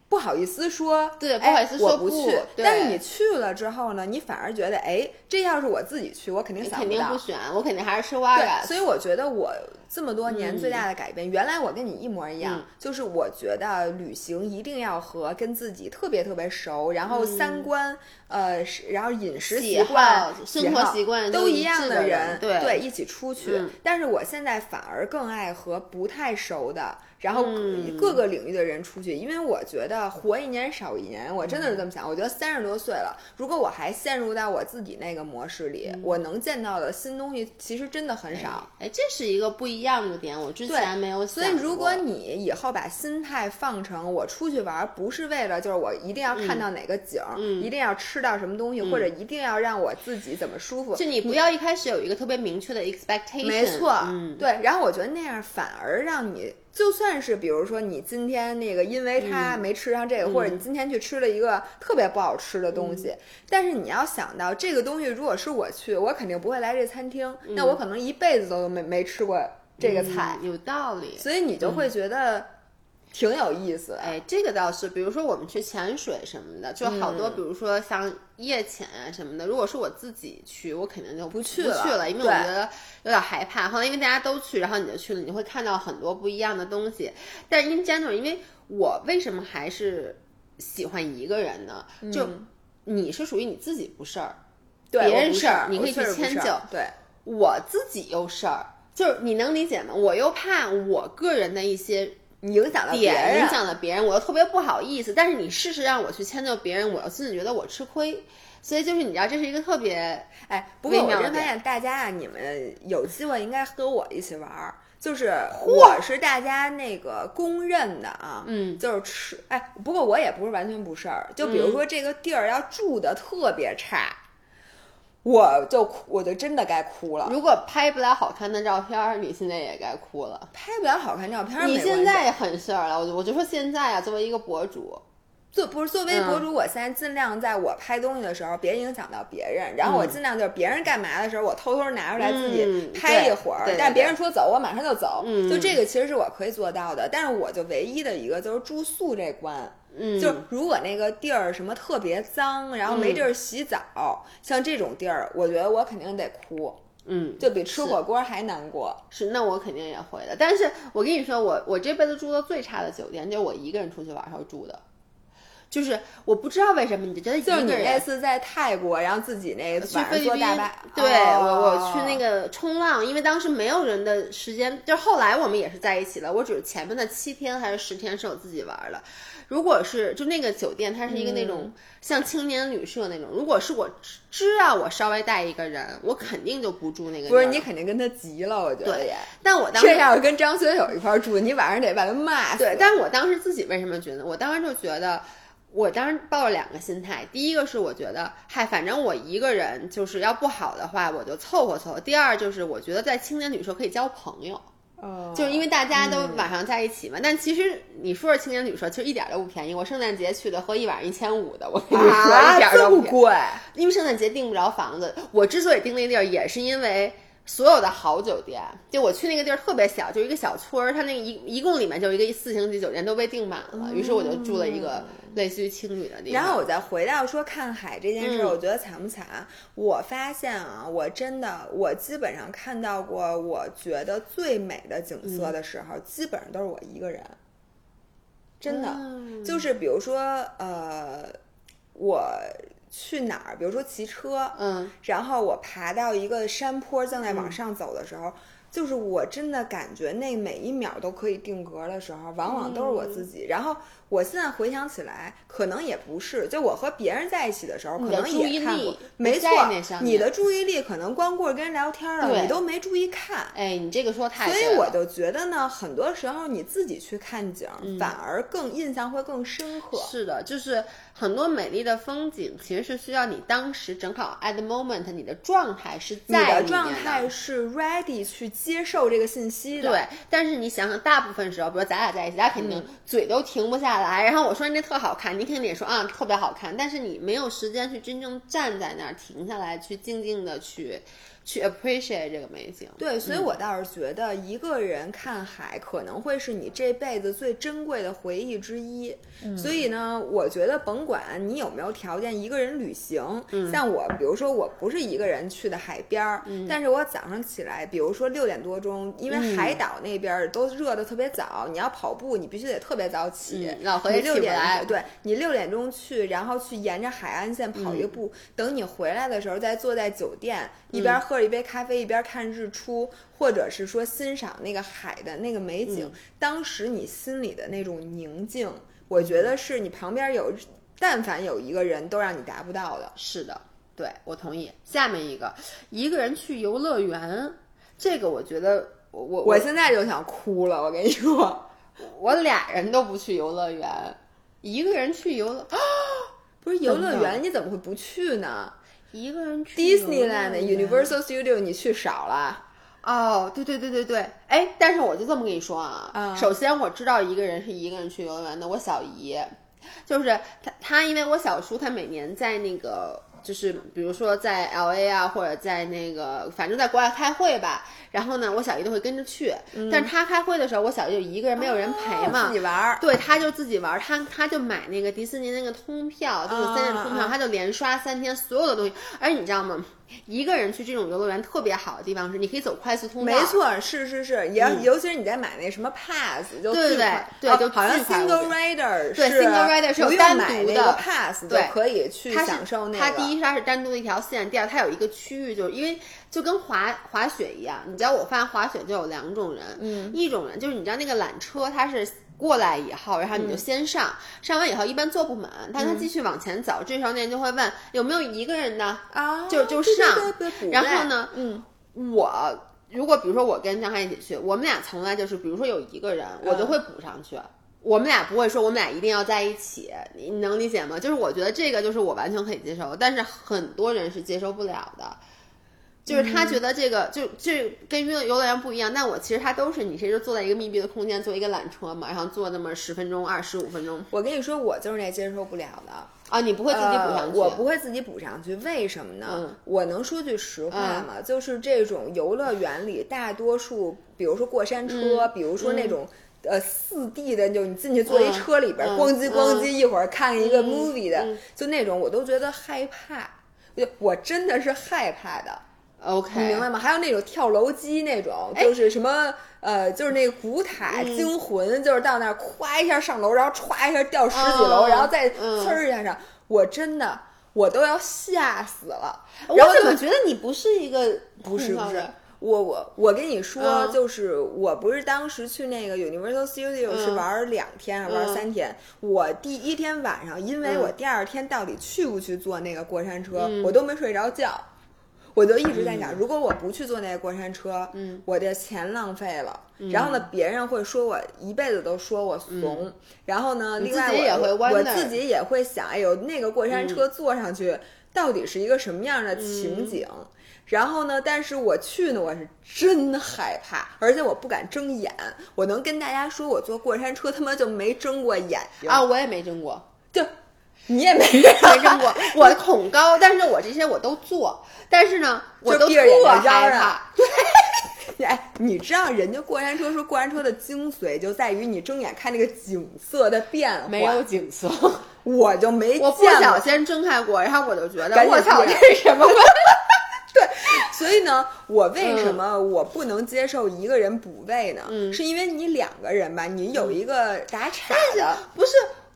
不好意思说，对，不好意思说不去。但是你去了之后呢，你反而觉得，哎，这要是我自己去，我肯定想不肯定不选，我肯定还是吃蛙对，所以我觉得我这么多年最大的改变，原来我跟你一模一样，就是我觉得旅行一定要和跟自己特别特别熟，然后三观，呃，然后饮食习惯、生活习惯都一样的人，对，一起出去。但是我现在反而更爱和不太熟的。然后各个领域的人出去，因为我觉得活一年少一年，我真的是这么想。我觉得三十多岁了，如果我还陷入到我自己那个模式里，我能见到的新东西其实真的很少。哎，这是一个不一样的点，我之前没有想。所以如果你以后把心态放成我出去玩，不是为了就是我一定要看到哪个景，一定要吃到什么东西，或者一定要让我自己怎么舒服，就你不要一开始有一个特别明确的 expectation。没错，对。然后我觉得那样反而让你。就算是比如说你今天那个，因为他没吃上这个，或者你今天去吃了一个特别不好吃的东西，但是你要想到这个东西，如果是我去，我肯定不会来这餐厅，那我可能一辈子都没没吃过这个菜，有道理，所以你就会觉得。挺有意思的，哎，这个倒是，比如说我们去潜水什么的，就好多，比如说像夜潜啊什么的。如果是我自己去，我肯定就不去了，因为我觉得有点害怕。后来因为大家都去，然后你就去了，你会看到很多不一样的东西。但是 in general，因为我为什么还是喜欢一个人呢？就你是属于你自己不事儿，别人事儿你可以去迁就，对我自己有事儿，就是你能理解吗？我又怕我个人的一些。影响了别人，影响了别人，我又特别不好意思。但是你试试让我去迁就别人，我又心里觉得我吃亏。所以就是你知道，这是一个特别哎，不过我真发现大家啊，你们有机会应该和我一起玩儿。就是我是大家那个公认的啊，嗯，就是吃哎。不过我也不是完全不事儿。就比如说这个地儿要住的特别差。我就哭，我就真的该哭了。如果拍不了好看的照片，你现在也该哭了。拍不了好看照片，你现在也很事儿了。我就我就说现在啊，作为一个博主，做不是作为博主，我现在尽量在我拍东西的时候别影响到别人，然后我尽量就是别人干嘛的时候，我偷偷拿出来自己拍一会儿。但别人说走，我马上就走。就这个其实是我可以做到的，但是我就唯一的一个就是住宿这关。嗯，就如果那个地儿什么特别脏，然后没地儿洗澡，像这种地儿，我觉得我肯定得哭。嗯，就比吃火锅还难过。是，那我肯定也会的。但是我跟你说，我我这辈子住的最差的酒店，就是我一个人出去玩时候住的。就是我不知道为什么，你就觉得就是你那次在泰国，然后自己那去菲律宾，对我我去那个冲浪，因为当时没有人的时间，就后来我们也是在一起了。我只是前面的七天还是十天是我自己玩的。如果是就那个酒店，它是一个那种像青年旅社那种。如果是我知道我稍微带一个人，我肯定就不住那个。不是你肯定跟他急了，我觉得。对，但我当时这要是跟张学友一块住，你晚上得把他骂死。对，但是我当时自己为什么觉得？我当时就觉得，我当时抱着两个心态。第一个是我觉得，嗨，反正我一个人就是要不好的话，我就凑合凑合。第二就是我觉得在青年旅社可以交朋友。就是因为大家都晚上在一起嘛，但其实你说是青年旅社，其实一点都不便宜。我圣诞节去的，喝一晚上一千五的，我跟你说一点都不贵。因为圣诞节订不着房子，我之所以订那地儿，也是因为。所有的好酒店，就我去那个地儿特别小，就一个小村儿，它那一一共里面就一个四星级酒店都被订满了，于是我就住了一个类似于青旅的地方。然后我再回到说看海这件事，我觉得惨不惨？我发现啊，我真的，我基本上看到过我觉得最美的景色的时候，基本上都是我一个人。真的，就是比如说，呃，我。去哪儿？比如说骑车，嗯，然后我爬到一个山坡，正在往上走的时候，就是我真的感觉那每一秒都可以定格的时候，往往都是我自己。然后我现在回想起来，可能也不是，就我和别人在一起的时候，可能也看过。没错，你的注意力可能光顾着跟人聊天了，你都没注意看。哎，你这个说太所以我就觉得呢，很多时候你自己去看景，反而更印象会更深刻。是的，就是很多美丽的风景，其实是需要你当时正好 at the moment，你的状态是在你的状态是 ready 去。接受这个信息的，对。但是你想想，大部分时候，比如咱俩在一起，咱肯定嘴都停不下来。然后我说那特好看，你肯定也说啊特别好看。但是你没有时间去真正站在那儿，停下来，去静静的去。去 appreciate 这个美景，对，所以我倒是觉得一个人看海可能会是你这辈子最珍贵的回忆之一。所以呢，我觉得甭管你有没有条件一个人旅行，像我，比如说我不是一个人去的海边儿，但是我早上起来，比如说六点多钟，因为海岛那边都热的特别早，你要跑步，你必须得特别早起，老何也六点，对你六点钟去，然后去沿着海岸线跑一个步，等你回来的时候再坐在酒店一边喝。一杯咖啡，一边看日出，或者是说欣赏那个海的那个美景，当时你心里的那种宁静，我觉得是你旁边有，但凡有一个人都让你达不到的。是的，对我同意。下面一个，一个人去游乐园，这个我觉得我我我现在就想哭了。我跟你说，我俩人都不去游乐园，一个人去游乐啊，不是游乐园，你怎么会不去呢？一个人去 Disneyland、Universal Studio，你去少了哦。对对对对对，哎，但是我就这么跟你说啊，首先我知道一个人是一个人去游乐园的，我小姨，就是她，她因为我小叔，他每年在那个。就是比如说在 L A 啊，或者在那个，反正在国外开会吧。然后呢，我小姨都会跟着去。但是她开会的时候，我小姨就一个人，没有人陪嘛，自己玩儿。对，她就自己玩儿。她她就买那个迪士尼那个通票，就是三日通票，她就连刷三天所有的东西。而你知道吗？一个人去这种游乐园特别好的地方是，你可以走快速通道。没错，是是是，也尤其是你在买那什么 pass，就对对对，就好像 single rider 对 single rider 是有单独的 pass，对可以去享受那个。它第一它是单独的一条线，第二它有一个区域，就是因为就跟滑滑雪一样，你知道我发现滑雪就有两种人，嗯，一种人就是你知道那个缆车它是。过来以后，然后你就先上，上完以后一般坐不满，但他继续往前走，这时候那人就会问有没有一个人的啊，就就上，然后呢，嗯，我如果比如说我跟张翰一起去，我们俩从来就是比如说有一个人，我就会补上去，我们俩不会说我们俩一定要在一起，你能理解吗？就是我觉得这个就是我完全可以接受，但是很多人是接受不了的。就是他觉得这个就这跟游游乐园不一样，那我其实他都是你，其实坐在一个密闭的空间，坐一个缆车嘛，然后坐那么十分钟、二十五分钟。我跟你说，我就是那接受不了的啊！你不会自己补上去？我不会自己补上去，为什么呢？我能说句实话吗？就是这种游乐园里，大多数，比如说过山车，比如说那种呃四 D 的，就你进去坐一车里边，咣叽咣叽，一会儿看一个 movie 的，就那种，我都觉得害怕。我真的是害怕的。OK，你明白吗？还有那种跳楼机那种，就是什么呃，就是那个古塔惊魂，就是到那儿咵一下上楼，然后歘一下掉十几楼，然后再呲儿一下上，我真的我都要吓死了。我怎么觉得你不是一个不是不是我我我跟你说，就是我不是当时去那个 Universal Studio 是玩两天还是玩三天？我第一天晚上，因为我第二天到底去不去坐那个过山车，我都没睡着觉。我就一直在想，如果我不去坐那个过山车，嗯，我的钱浪费了。然后呢，别人会说我一辈子都说我怂。然后呢，另外我我自己也会想，哎呦，那个过山车坐上去到底是一个什么样的情景？然后呢，但是我去呢，我是真害怕，而且我不敢睁眼。我能跟大家说，我坐过山车他妈就没睁过眼睛啊！我也没睁过，就。你也没没扔过，我恐高，但是我这些我都做，但是呢，我都特害怕。对，哎，你知道人家过山车说过山车的精髓就在于你睁眼看那个景色的变化，没有景色，我就没我不小心睁开过，然后我就觉得我操，这是什么？对，所以呢，我为什么我不能接受一个人补位呢？嗯，是因为你两个人吧，你有一个打岔的，不是。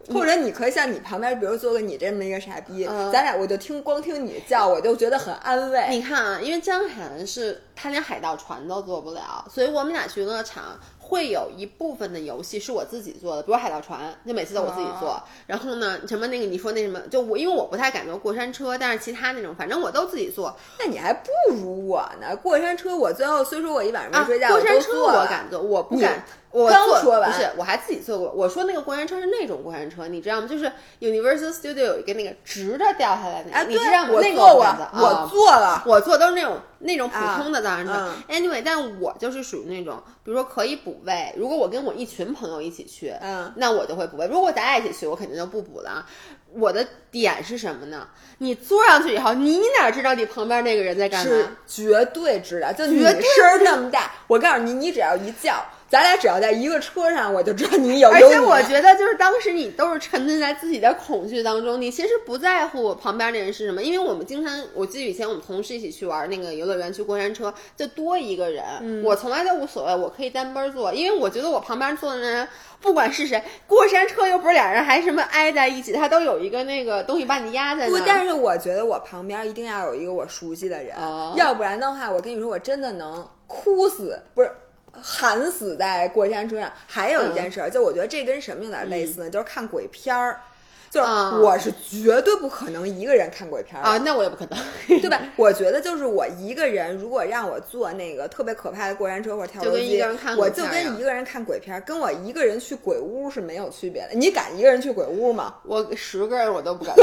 或者你可以像你旁边，比如坐个你这么一个傻逼，咱俩我就听光听你叫，我就觉得很安慰。你看啊，因为江涵是他连海盗船都做不了，所以我们俩去游乐场。会有一部分的游戏是我自己做的，比如海盗船，就每次都我自己做。然后呢，什么那个你说那什么，就我因为我不太敢坐过山车，但是其他那种反正我都自己做。那你还不如我呢，过山车我最后虽说我一晚上没睡觉，过山车我敢坐，我不敢。我刚说完，不是，我还自己坐过。我说那个过山车是那种过山车，你知道吗？就是 Universal Studio 有一个那个直着掉下来的，哎，你知道吗？我坐过，我坐了，我坐都是那种那种普通的过山车。Anyway，但我就是属于那种，比如说可以补位。如果我跟我一群朋友一起去，嗯，那我就会补位。如果咱俩一起去，我肯定就不补了。我的点是什么呢？你坐上去以后，你哪知道你旁边那个人在干嘛？是绝对知道，就你声儿那么大，我告诉你，你只要一叫。咱俩只要在一个车上，我就知道你有。而且我觉得，就是当时你都是沉浸在自己的恐惧当中，你其实不在乎旁边的人是什么。因为我们经常，我记得以前我们同事一起去玩那个游乐园，去过山车，就多一个人，我从来都无所谓，我可以单班坐，因为我觉得我旁边坐的人不管是谁，过山车又不是俩人还什么挨在一起，他都有一个那个东西把你压在那。不，但是我觉得我旁边一定要有一个我熟悉的人，要不然的话，我跟你说，我真的能哭死，不是。喊死在过山车上，还有一件事儿，就我觉得这跟什么有点类似呢？就是看鬼片儿，就是我是绝对不可能一个人看鬼片儿啊，那我也不可能，对吧？我觉得就是我一个人，如果让我坐那个特别可怕的过山车或者跳楼机，我就跟一个人看鬼片儿，跟我一个人去鬼屋是没有区别的。你敢一个人去鬼屋吗？我十个人我都不敢。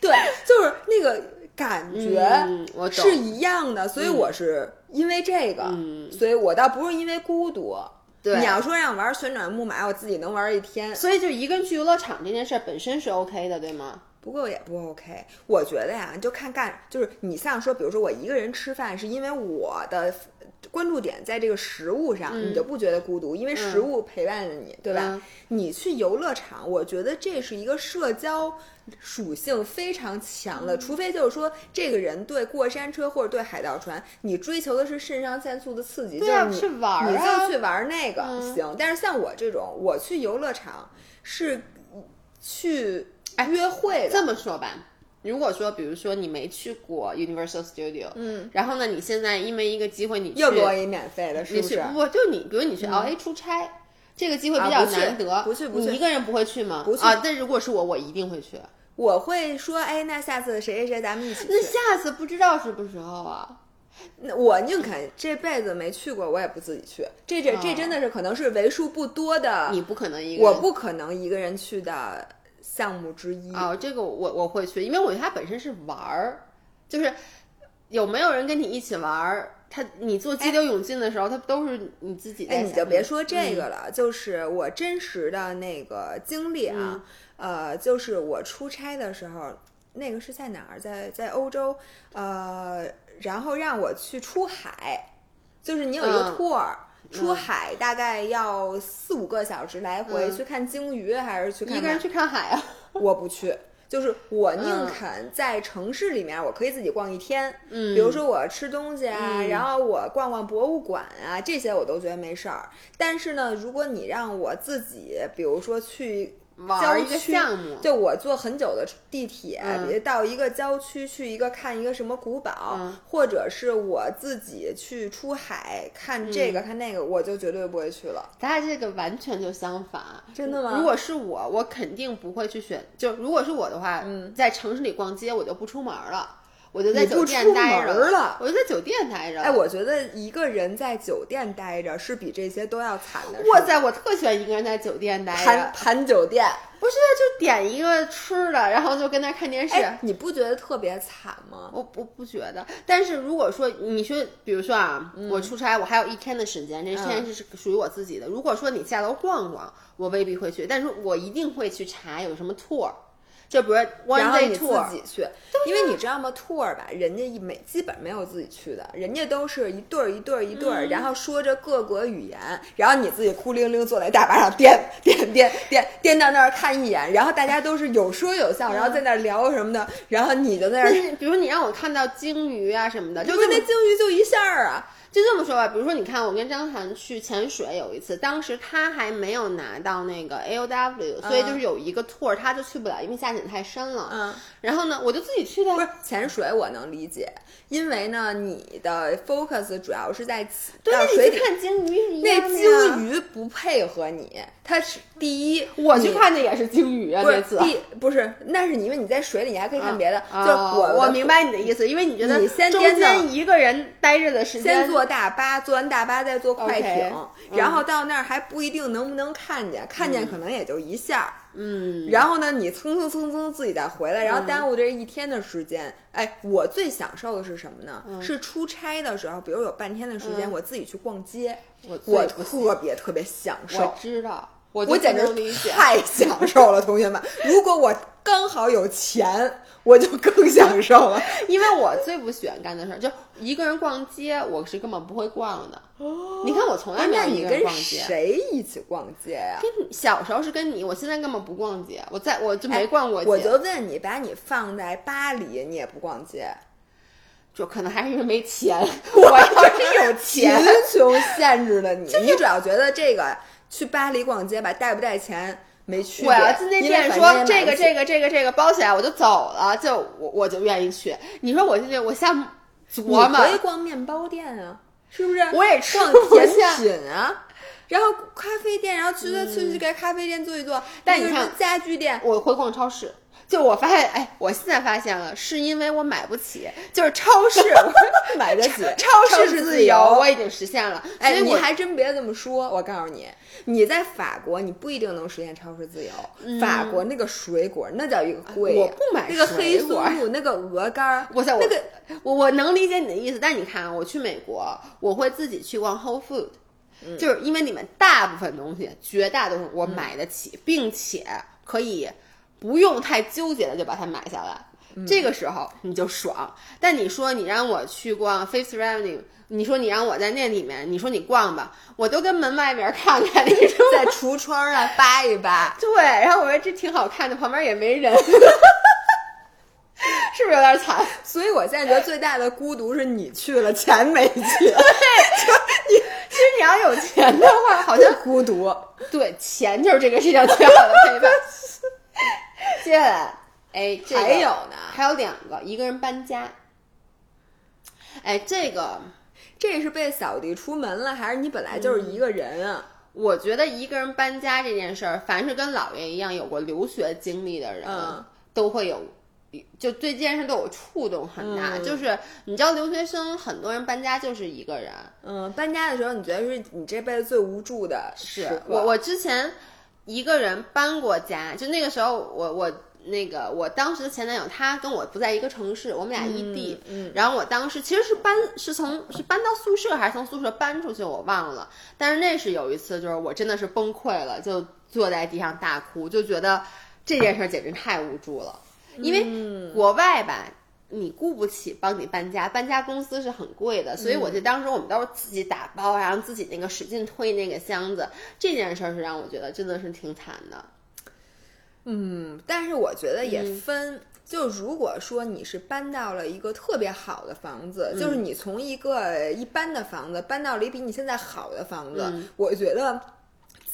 对，就是那个感觉是一样的，所以我是。因为这个，所以我倒不是因为孤独。对，你要说让玩旋转木马，我自己能玩一天。所以就一个人去游乐场这件事本身是 OK 的，对吗？不过也不 OK。我觉得呀，就看干，就是你像说，比如说我一个人吃饭，是因为我的关注点在这个食物上，你就不觉得孤独，因为食物陪伴着你，对吧？你去游乐场，我觉得这是一个社交。属性非常强的，除非就是说这个人对过山车或者对海盗船，你追求的是肾上腺素的刺激，就是你你就去玩那个行。但是像我这种，我去游乐场是去约会。这么说吧，如果说比如说你没去过 Universal Studio，嗯，然后呢，你现在因为一个机会，你又给我一免费的，是不是？不，就你，比如你去 LA 出差，这个机会比较难得，不去不去，你一个人不会去吗？不去啊，但如果是我，我一定会去。我会说，哎，那下次谁谁谁咱们一起去。那下次不知道什么时候啊？那我宁肯这辈子没去过，我也不自己去。这这这真的是可能是为数不多的，你不可能一个人，我不可能一个人去的项目之一。哦，这个我我会去，因为我觉得它本身是玩儿，就是有没有人跟你一起玩儿，他你做激流勇进的时候，他都是你自己。哎，你就别说这个了，就是我真实的那个经历啊。呃，就是我出差的时候，那个是在哪儿？在在欧洲，呃，然后让我去出海，就是你有一个 tour，出海大概要四五个小时来回，去看鲸鱼还是去看？一个人去看海啊？我不去，就是我宁肯在城市里面，我可以自己逛一天。嗯，比如说我吃东西啊，然后我逛逛博物馆啊，这些我都觉得没事儿。但是呢，如果你让我自己，比如说去。玩一个项目，就我坐很久的地铁，到一个郊区去一个看一个什么古堡，或者是我自己去出海看这个看那个，我就绝对不会去了。咱俩这个完全就相反，真的吗？如果是我，我肯定不会去选。就如果是我的话，在城市里逛街，我就不出门了。我就在酒店待着了，我就在酒店待着。哎，我觉得一个人在酒店待着是比这些都要惨的。哇塞，我特喜欢一个人在酒店待着。盘盘酒店，不是就点一个吃的，然后就跟那看电视。你不觉得特别惨吗？我我不觉得。但是如果说你说，比如说啊，我出差，我还有一天的时间，这天是属于我自己的。如果说你下楼逛逛，我未必会去，但是我一定会去查有什么 tour。就比如 one day tour，自己去，因为你知道吗？tour 吧，人家一每基本没有自己去的，人家都是一对儿一对儿一对儿，然后说着各国语言，然后你自己孤零零坐在大巴上颠颠颠颠颠到那儿看一眼，然后大家都是有说有笑，然后在那儿聊什么的，然后你就在那儿，比如你让我看到鲸鱼啊什么的，就那鲸鱼就一下儿啊。就这么说吧，比如说，你看我跟张涵去潜水有一次，当时他还没有拿到那个 A O W，所以就是有一个 tour 他就去不了，因为下潜太深了。嗯，然后呢，我就自己去的。不是潜水，我能理解，因为呢，你的 focus 主要是在对水底看鲸鱼，那鲸鱼不配合你，它是第一，我去看的也是鲸鱼啊，这次第不是，那是你因为你在水里，你还可以看别的。就我我明白你的意思，因为你觉得你先中间一个人待着的时间，先坐大巴，坐完大巴再坐快艇，然后到那儿还不一定能不能看见，看见可能也就一下。嗯，然后呢，你蹭蹭蹭蹭自己再回来，然后耽误这一天的时间。哎，我最享受的是什么呢？是出差的时候，比如有半天的时间，我自己去逛街，我我特别特别享受。我知道，我我简直太享受了，同学们。如果我刚好有钱。我就更享受了，因为我最不喜欢干的事儿就一个人逛街，我是根本不会逛的。你看我从来没有一个人逛街。谁一起逛街呀？跟小时候是跟你，我现在根本不逛街。我在我就没逛过街。我就问你，把你放在巴黎，你也不逛街？就可能还是因为没钱。我要是有钱，贫穷限制了你。你主要觉得这个去巴黎逛街吧，带不带钱？没去，我要进那店说这个这个这个这个包起来我就走了，就我我就愿意去。你说我进去，我瞎琢磨。可以逛面包店啊，是不是？我也吃甜品啊，然后咖啡店，然后去去去给咖啡店坐一坐。但你看家具店，我会逛超市。就我发现，哎，我现在发现了，是因为我买不起，就是超市 买得起，超市自由我已经实现了。哎，你还真别这么说，我告诉你，你在法国你不一定能实现超市自由。法国那个水果那叫一个贵，我不买那个黑松露，那个鹅肝，我那个我我能理解你的意思，但你看啊，我去美国，我会自己去逛 Whole Food，就是因为你们大部分东西，绝大多数我买得起，并且可以。不用太纠结的就把它买下来，这个时候你就爽。但你说你让我去逛 Fifth Avenue，你说你让我在那里面，你说你逛吧，我都跟门外面看看，你说 在橱窗上扒一扒。对，然后我说这挺好看的，旁边也没人，是不是有点惨？所以我现在觉得最大的孤独是你去了，钱没去。对，你其实你要有钱的话，好像孤独。对，钱就是这个世界上最好的陪伴。接下来，哎，还有呢，还有两个，一个人搬家。哎，这个，这是被扫地出门了，还是你本来就是一个人啊？我觉得一个人搬家这件事儿，凡是跟姥爷一样有过留学经历的人，都会有，就对这件事都有触动很大。就是你知道，留学生很多人搬家就是一个人。嗯，搬家的时候，你觉得是你这辈子最无助的时刻？我我之前。一个人搬过家，就那个时候，我我那个我当时的前男友，他跟我不在一个城市，我们俩异地。嗯，然后我当时其实是搬，是从是搬到宿舍还是从宿舍搬出去，我忘了。但是那是有一次，就是我真的是崩溃了，就坐在地上大哭，就觉得这件事简直太无助了，因为国外吧。你雇不起帮你搬家，搬家公司是很贵的，所以我记得当时我们都是自己打包，然后自己那个使劲推那个箱子，这件事儿是让我觉得真的是挺惨的。嗯，但是我觉得也分，就如果说你是搬到了一个特别好的房子，就是你从一个一般的房子搬到了一比你现在好的房子，我觉得。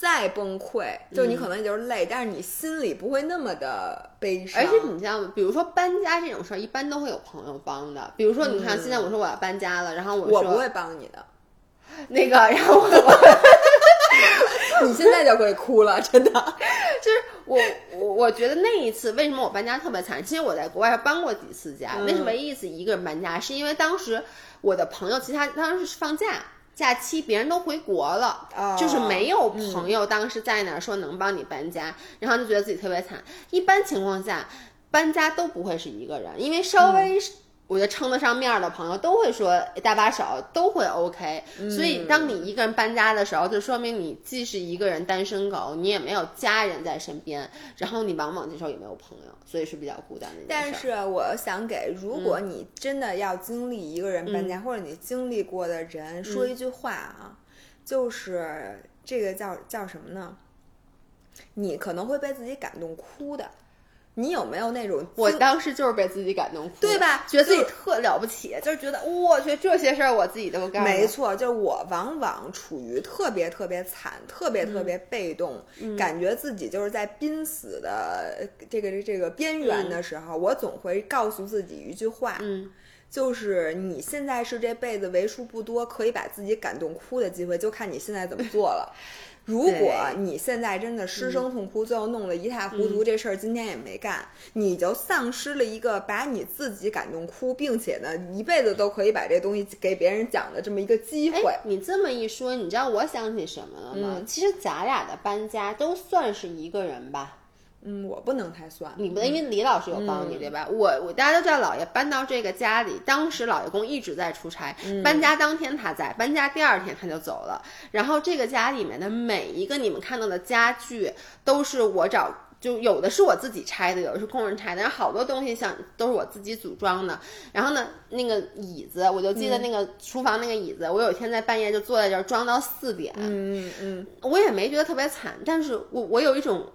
再崩溃，就你可能也就是累，但是你心里不会那么的悲伤。而且你像，比如说搬家这种事儿，一般都会有朋友帮的。比如说，你看现在我说我要搬家了，然后我我不会帮你的，那个，然后我，你现在就可以哭了，真的。就是我我我觉得那一次为什么我搬家特别惨？其实我在国外搬过几次家，那是唯一一次一个人搬家，是因为当时我的朋友其他当时是放假。假期别人都回国了，就是没有朋友当时在那儿说能帮你搬家，然后就觉得自己特别惨。一般情况下，搬家都不会是一个人，因为稍微我觉得称得上面的朋友都会说搭把手，都会 OK。所以当你一个人搬家的时候，就说明你既是一个人单身狗，你也没有家人在身边，然后你往往这时候也没有朋友。所以是比较孤单的。但是我想给，如果你真的要经历一个人搬家，或者你经历过的人说一句话啊，就是这个叫叫什么呢？你可能会被自己感动哭的。你有没有那种？我当时就是被自己感动哭，对吧？觉得自己特了不起，就是觉得我去这些事儿我自己都干。没错，就是我往往处于特别特别惨、特别特别被动，感觉自己就是在濒死的这个这个边缘的时候，我总会告诉自己一句话，嗯，就是你现在是这辈子为数不多可以把自己感动哭的机会，就看你现在怎么做了。如果你现在真的失声痛哭，最后弄得一塌糊涂，这事儿今天也没干，你就丧失了一个把你自己感动哭，并且呢一辈子都可以把这东西给别人讲的这么一个机会。你这么一说，你知道我想起什么了吗？其实咱俩的搬家都算是一个人吧。嗯，我不能太算，你不能，因为李老师有帮你，对吧？我我大家都知道，姥爷搬到这个家里，当时老爷公一直在出差，搬家当天他在，搬家第二天他就走了。然后这个家里面的每一个你们看到的家具，都是我找，就有的是我自己拆的，有的是工人拆的，然后好多东西像都是我自己组装的。然后呢，那个椅子，我就记得那个厨房那个椅子，我有一天在半夜就坐在这儿装到四点，嗯嗯嗯，我也没觉得特别惨，但是我我有一种。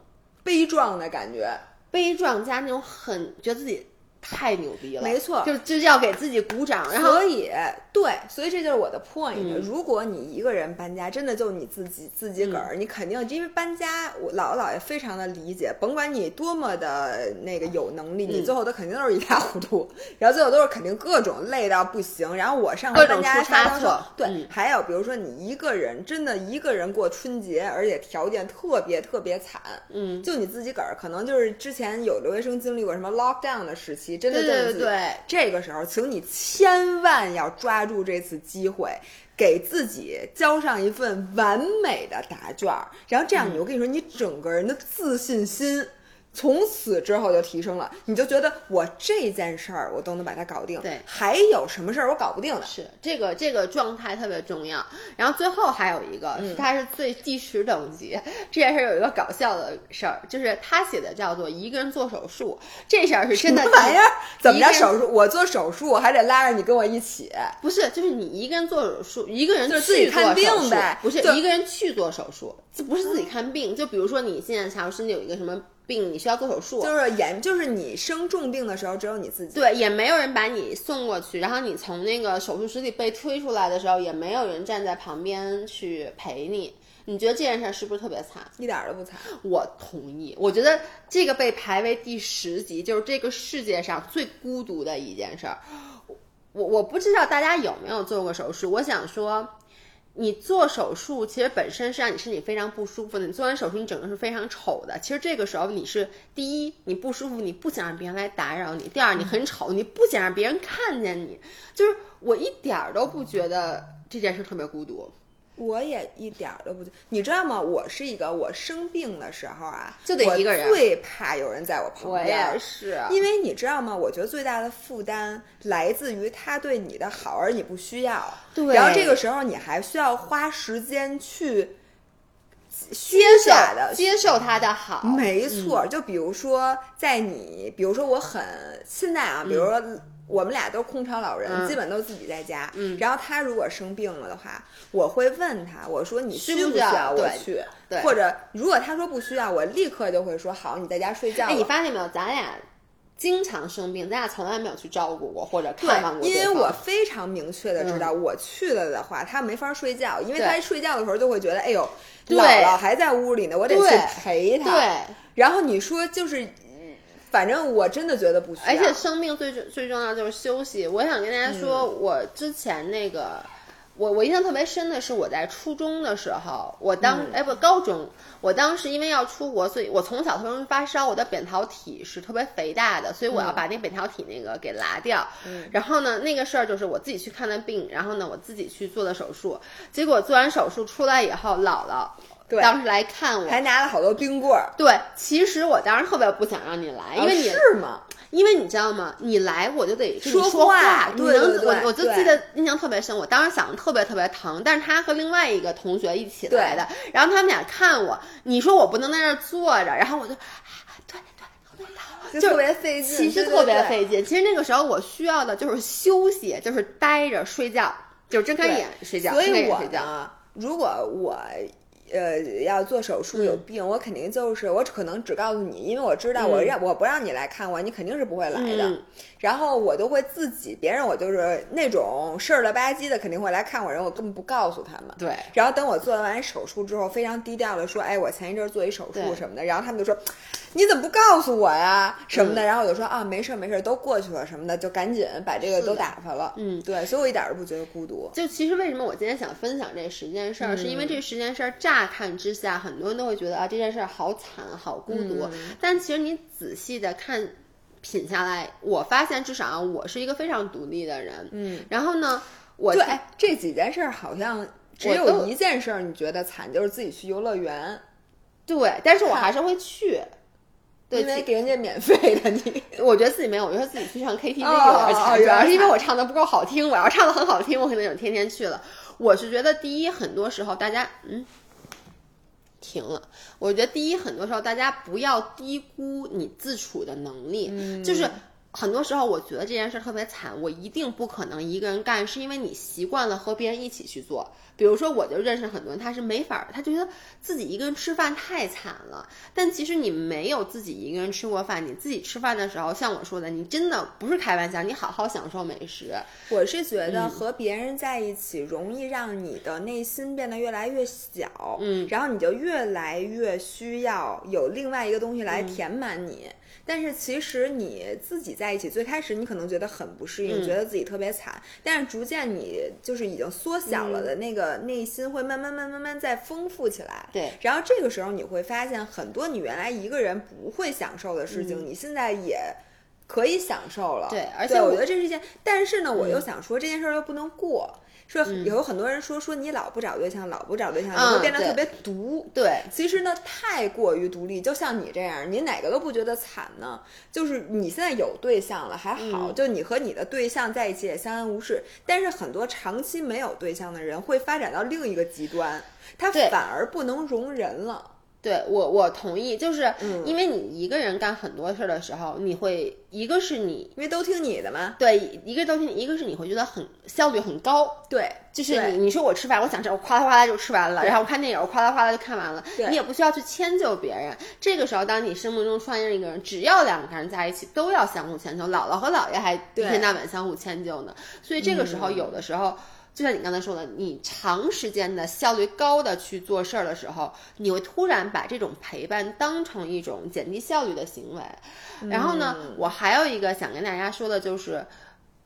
悲壮的感觉，悲壮加那种很觉得自己太牛逼了，没错，就就要给自己鼓掌。然后所以对，所以这就是我的 point。如果你一个人搬家，真的就你自己自己个儿，你肯定因为搬家，我姥姥姥爷非常的理解，甭管你多么的那个有能力，你最后都肯定都是一塌糊涂，然后最后都是肯定各种累到不行。然后我上回搬家差错，对，还有比如说你一个人真的一个人过春节，而且条件特别特别惨，嗯，就你自己个儿，可能就是之前有留学生经历过什么 lockdown 的时期，真的对对对，这个时候，请你千万要抓。住这次机会，给自己交上一份完美的答卷，然后这样，你我跟你说，你整个人的自信心。从此之后就提升了，你就觉得我这件事儿我都能把它搞定。对，还有什么事儿我搞不定的？是这个这个状态特别重要。然后最后还有一个，他是最第十等级。这件事儿有一个搞笑的事儿，就是他写的叫做一个人做手术。这事儿是真的玩意儿？怎么着手术？我做手术还得拉着你跟我一起？不是，就是你一个人做手术，一个人就自己看病呗。不是一个人去做手术，这不是自己看病。就比如说你现在假如身体有一个什么。病你需要做手术，就是严，就是你生重病的时候，只有你自己。对，也没有人把你送过去，然后你从那个手术室里被推出来的时候，也没有人站在旁边去陪你。你觉得这件事是不是特别惨？一点都不惨。我同意。我觉得这个被排为第十级，就是这个世界上最孤独的一件事儿。我我不知道大家有没有做过手术，我想说。你做手术其实本身是让你身体非常不舒服的。你做完手术，你整个是非常丑的。其实这个时候你是第一，你不舒服，你不想让别人来打扰你；第二，你很丑，你不想让别人看见你。就是我一点儿都不觉得这件事特别孤独。我也一点儿都不，你知道吗？我是一个，我生病的时候啊，就得一个人，最怕有人在我旁边。我也是，因为你知道吗？我觉得最大的负担来自于他对你的好，而你不需要。对。然后这个时候你还需要花时间去接受的接受他的好。没错，就比如说在你，比如说我很现在啊，比如说。我们俩都空巢老人，基本都自己在家。嗯，然后他如果生病了的话，我会问他，我说你需不需要我去？对，或者如果他说不需要，我立刻就会说好，你在家睡觉。哎，你发现没有？咱俩经常生病，咱俩从来没有去照顾过或者看望过。因为我非常明确的知道，我去了的话，他没法睡觉，因为他睡觉的时候就会觉得，哎呦，姥姥还在屋里呢，我得去陪他。对。然后你说就是。反正我真的觉得不需要，而且生命最最重要就是休息。我想跟大家说，我之前那个，我我印象特别深的是我在初中的时候，我当哎不高中，我当时因为要出国，所以我从小特别容易发烧，我的扁桃体是特别肥大的，所以我要把那扁桃体那个给拉掉。然后呢，那个事儿就是我自己去看的病，然后呢我自己去做的手术，结果做完手术出来以后，姥姥。对，当时来看我，还拿了好多冰棍儿。对，其实我当时特别不想让你来，因为你是吗？因为你知道吗？你来我就得说话，对对对，我我就记得印象特别深。我当时想的特别特别疼，但是他和另外一个同学一起来的，然后他们俩看我，你说我不能在那儿坐着，然后我就，对对，就特别费劲，其实特别费劲。其实那个时候我需要的就是休息，就是待着睡觉，就是睁开眼睡觉，所以我呢，如果我。呃要做手术有病，我肯定就是我可能只告诉你，因为我知道我让我不让你来看我，你肯定是不会来的。然后我都会自己，别人我就是那种事儿了吧唧的，肯定会来看我人，我根本不告诉他们。对。然后等我做完手术之后，非常低调的说：“哎，我前一阵做一手术什么的。”然后他们就说：“你怎么不告诉我呀？什么的？”然后我就说：“啊，没事儿没事儿，都过去了什么的，就赶紧把这个都打发了。”嗯，对，所以我一点都不觉得孤独。就其实为什么我今天想分享这十件事儿，是因为这十件事儿乍看之下，很多人都会觉得啊，这件事儿好惨，好孤独。但其实你仔细的看。品下来，我发现至少我是一个非常独立的人。嗯，然后呢，我对这几件事儿好像只有一件事儿你觉得惨，就是自己去游乐园。对，但是我还是会去，因为给人家免费的。你 我觉得自己没有，我觉得自己去唱 KTV 有点惨，主要是因为我唱的不够好听。我要唱的很好听，我可能就天天去了。我是觉得第一，很多时候大家嗯。停了，我觉得第一，很多时候大家不要低估你自处的能力，就是。很多时候，我觉得这件事特别惨，我一定不可能一个人干，是因为你习惯了和别人一起去做。比如说，我就认识很多人，他是没法，他觉得自己一个人吃饭太惨了。但其实你没有自己一个人吃过饭，你自己吃饭的时候，像我说的，你真的不是开玩笑，你好好享受美食。我是觉得和别人在一起，容易让你的内心变得越来越小，嗯，然后你就越来越需要有另外一个东西来填满你。但是其实你自己在一起，最开始你可能觉得很不适应，觉得自己特别惨。但是逐渐你就是已经缩小了的那个内心，会慢慢慢慢慢再丰富起来。对。然后这个时候你会发现，很多你原来一个人不会享受的事情，你现在也可以享受了。对，而且我觉得这是一件，但是呢，我又想说这件事儿又不能过。说有很多人说说你老不找对象，老不找对象，你会变得特别独。对，其实呢，太过于独立，就像你这样，你哪个都不觉得惨呢？就是你现在有对象了，还好，就你和你的对象在一起也相安无事。但是很多长期没有对象的人会发展到另一个极端，他反而不能容人了。对我，我同意，就是因为你一个人干很多事儿的时候，你会一个是你因为都听你的嘛，对，一个都听，一个是你会觉得很效率很高，对，就是你你说我吃饭，我想吃，我哗啦哗啦就吃完了，然后我看电影，我哗啦哗啦就看完了，你也不需要去迁就别人。这个时候，当你生命中出现一个人，只要两个人在一起，都要相互迁就，姥姥和姥爷还一天到晚相互迁就呢，所以这个时候有的时候。就像你刚才说的，你长时间的效率高的去做事儿的时候，你会突然把这种陪伴当成一种减低效率的行为。然后呢，我还有一个想跟大家说的就是，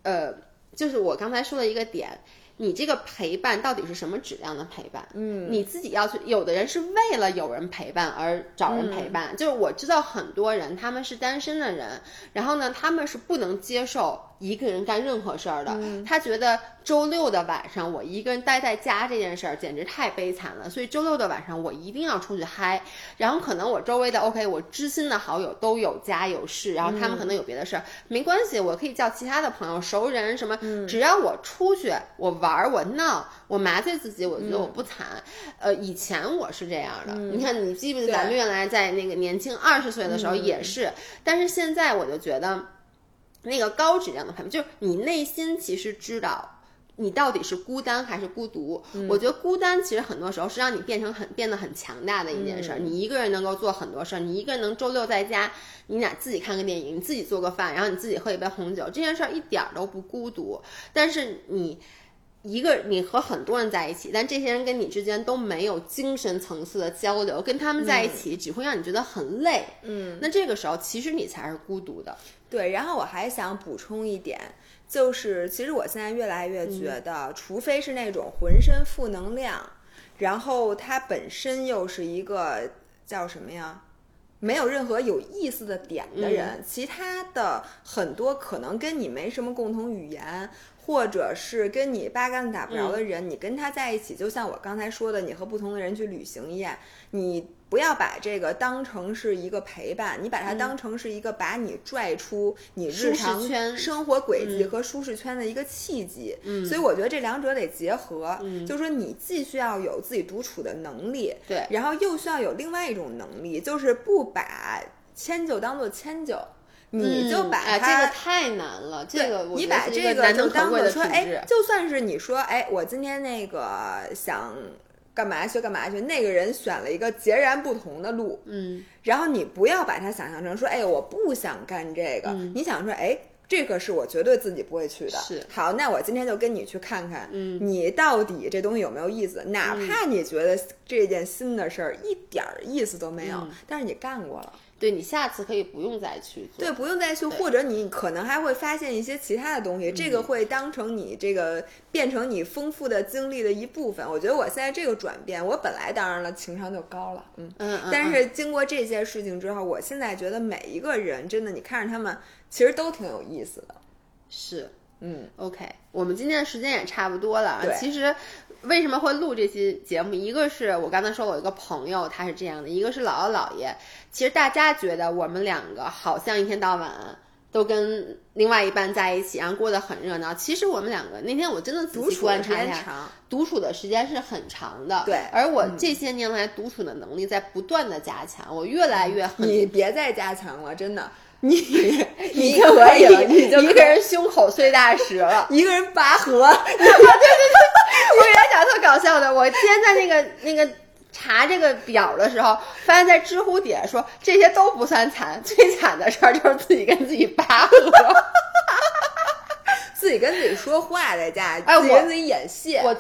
呃，就是我刚才说的一个点。你这个陪伴到底是什么质量的陪伴？嗯，你自己要去。有的人是为了有人陪伴而找人陪伴，就是我知道很多人他们是单身的人，然后呢，他们是不能接受一个人干任何事儿的。他觉得周六的晚上我一个人待在家这件事儿简直太悲惨了，所以周六的晚上我一定要出去嗨。然后可能我周围的 OK，我知心的好友都有家有事，然后他们可能有别的事儿，没关系，我可以叫其他的朋友、熟人什么，只要我出去我玩。儿我闹我麻醉自己，我觉得我不惨。呃，以前我是这样的。你看，你记不记得咱们原来在那个年轻二十岁的时候也是？但是现在我就觉得，那个高质量的陪伴，就是你内心其实知道。你到底是孤单还是孤独？我觉得孤单其实很多时候是让你变成很变得很强大的一件事儿。你一个人能够做很多事儿，你一个人能周六在家，你俩自己看个电影，你自己做个饭，然后你自己喝一杯红酒，这件事儿一点都不孤独。但是你。一个你和很多人在一起，但这些人跟你之间都没有精神层次的交流，跟他们在一起只会让你觉得很累。嗯，那这个时候其实你才是孤独的。对，然后我还想补充一点，就是其实我现在越来越觉得，除非是那种浑身负能量，然后他本身又是一个叫什么呀，没有任何有意思的点的人，其他的很多可能跟你没什么共同语言。或者是跟你八竿子打不着的人，你跟他在一起，就像我刚才说的，你和不同的人去旅行一样，你不要把这个当成是一个陪伴，你把它当成是一个把你拽出你日常生活轨迹和舒适圈的一个契机。嗯，所以我觉得这两者得结合，就是说你既需要有自己独处的能力，对，然后又需要有另外一种能力，就是不把迁就当做迁就。你就把它，这个太难了。这个你把这个就当做说，哎，就算是你说，哎，我今天那个想干嘛去干嘛去，那个人选了一个截然不同的路，嗯，然后你不要把它想象成说，哎，我不想干这个，你想说，哎。这个是我绝对自己不会去的。是好，那我今天就跟你去看看，嗯，你到底这东西有没有意思？哪怕你觉得这件新的事儿一点儿意思都没有，但是你干过了。对你下次可以不用再去做，对，不用再去，或者你可能还会发现一些其他的东西，这个会当成你这个变成你丰富的经历的一部分。我觉得我现在这个转变，我本来当然了情商就高了，嗯嗯，但是经过这些事情之后，我现在觉得每一个人真的，你看着他们其实都挺有意思的，是，嗯，OK，我们今天的时间也差不多了，其实。为什么会录这期节目？一个是我刚才说我一个朋友他是这样的，一个是姥姥姥爷。其实大家觉得我们两个好像一天到晚都跟另外一半在一起，然后过得很热闹。其实我们两个那天我真的仔细观察一下，独处的时间是很长的。对，而我这些年来独处的能力在不断的加强，我越来越……你别再加强了，真的。你你可以，你就一个人胸口碎大石了，一个人拔河。对对对，我给大家讲特搞笑的，我今天在那个那个查这个表的时候，发现在知乎底下说这些都不算惨，最惨的事儿就是自己跟自己拔河，自己跟自己说话在家，哎，我跟自己演戏，我。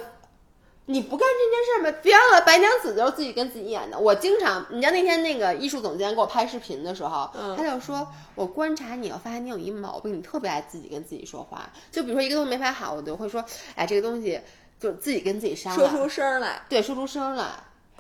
你不干这件事儿吗？别忘了，白娘子就是自己跟自己演的。我经常，你知道那天那个艺术总监给我拍视频的时候，他就说，我观察你，我发现你有一毛病，你特别爱自己跟自己说话。就比如说一个东西没拍好，我就会说，哎，这个东西就自己跟自己商量，说出声来，对，说出声来。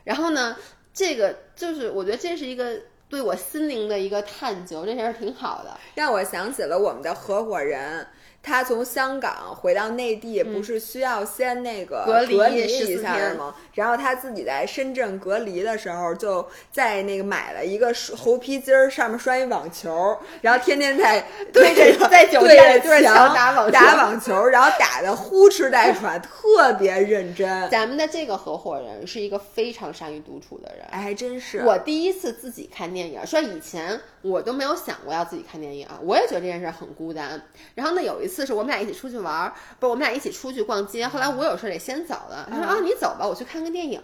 然后呢，这个就是我觉得这是一个对我心灵的一个探究，这事儿挺好的，让我想起了我们的合伙人。他从香港回到内地，不是需要先那个隔离一下吗？然后他自己在深圳隔离的时候，就在那个买了一个猴皮筋儿，上面拴一网球，然后天天在 对着在酒店对着墙打网打网球，然后打的呼哧带喘，特别认真。咱们的这个合伙人是一个非常善于独处的人，哎，还真是。我第一次自己看电影，说以前我都没有想过要自己看电影，我也觉得这件事很孤单。然后呢，有一次是我们俩一起出去玩，不是我们俩一起出去逛街。后来我有事得先走了，他说啊，你走吧，我去看个电影。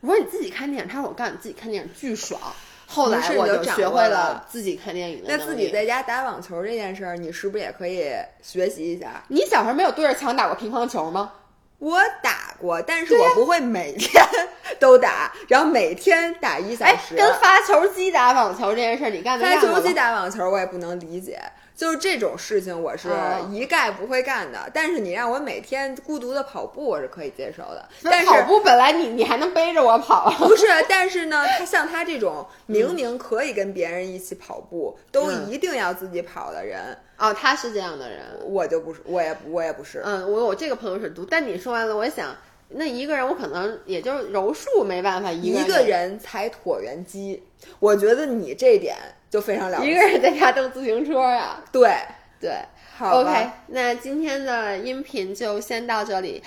我说你自己看电影，他说我告诉你自己看电影巨爽。后来我就学会了自己看电影那自己在家打网球这件事儿，你是不是也可以学习一下？你小时候没有对着墙打过乒乓球吗？我打过，但是我不会每天 都打，然后每天打一小时。跟发球机打网球这件事儿，你干没干过？发球机打网球我也不能理解。就是这种事情，我是一概不会干的。但是你让我每天孤独的跑步，我是可以接受的。但是跑步本来你你还能背着我跑，不是？但是呢，他像他这种明明可以跟别人一起跑步，都一定要自己跑的人，哦，他是这样的人，我就不是，我也我也不是。嗯，我我这个朋友是独，但你说完了，我想那一个人，我可能也就柔术没办法，一个人才椭圆机，我觉得你这点。就非常了不起，一个人在家蹬自行车呀？对对，OK，那今天的音频就先到这里。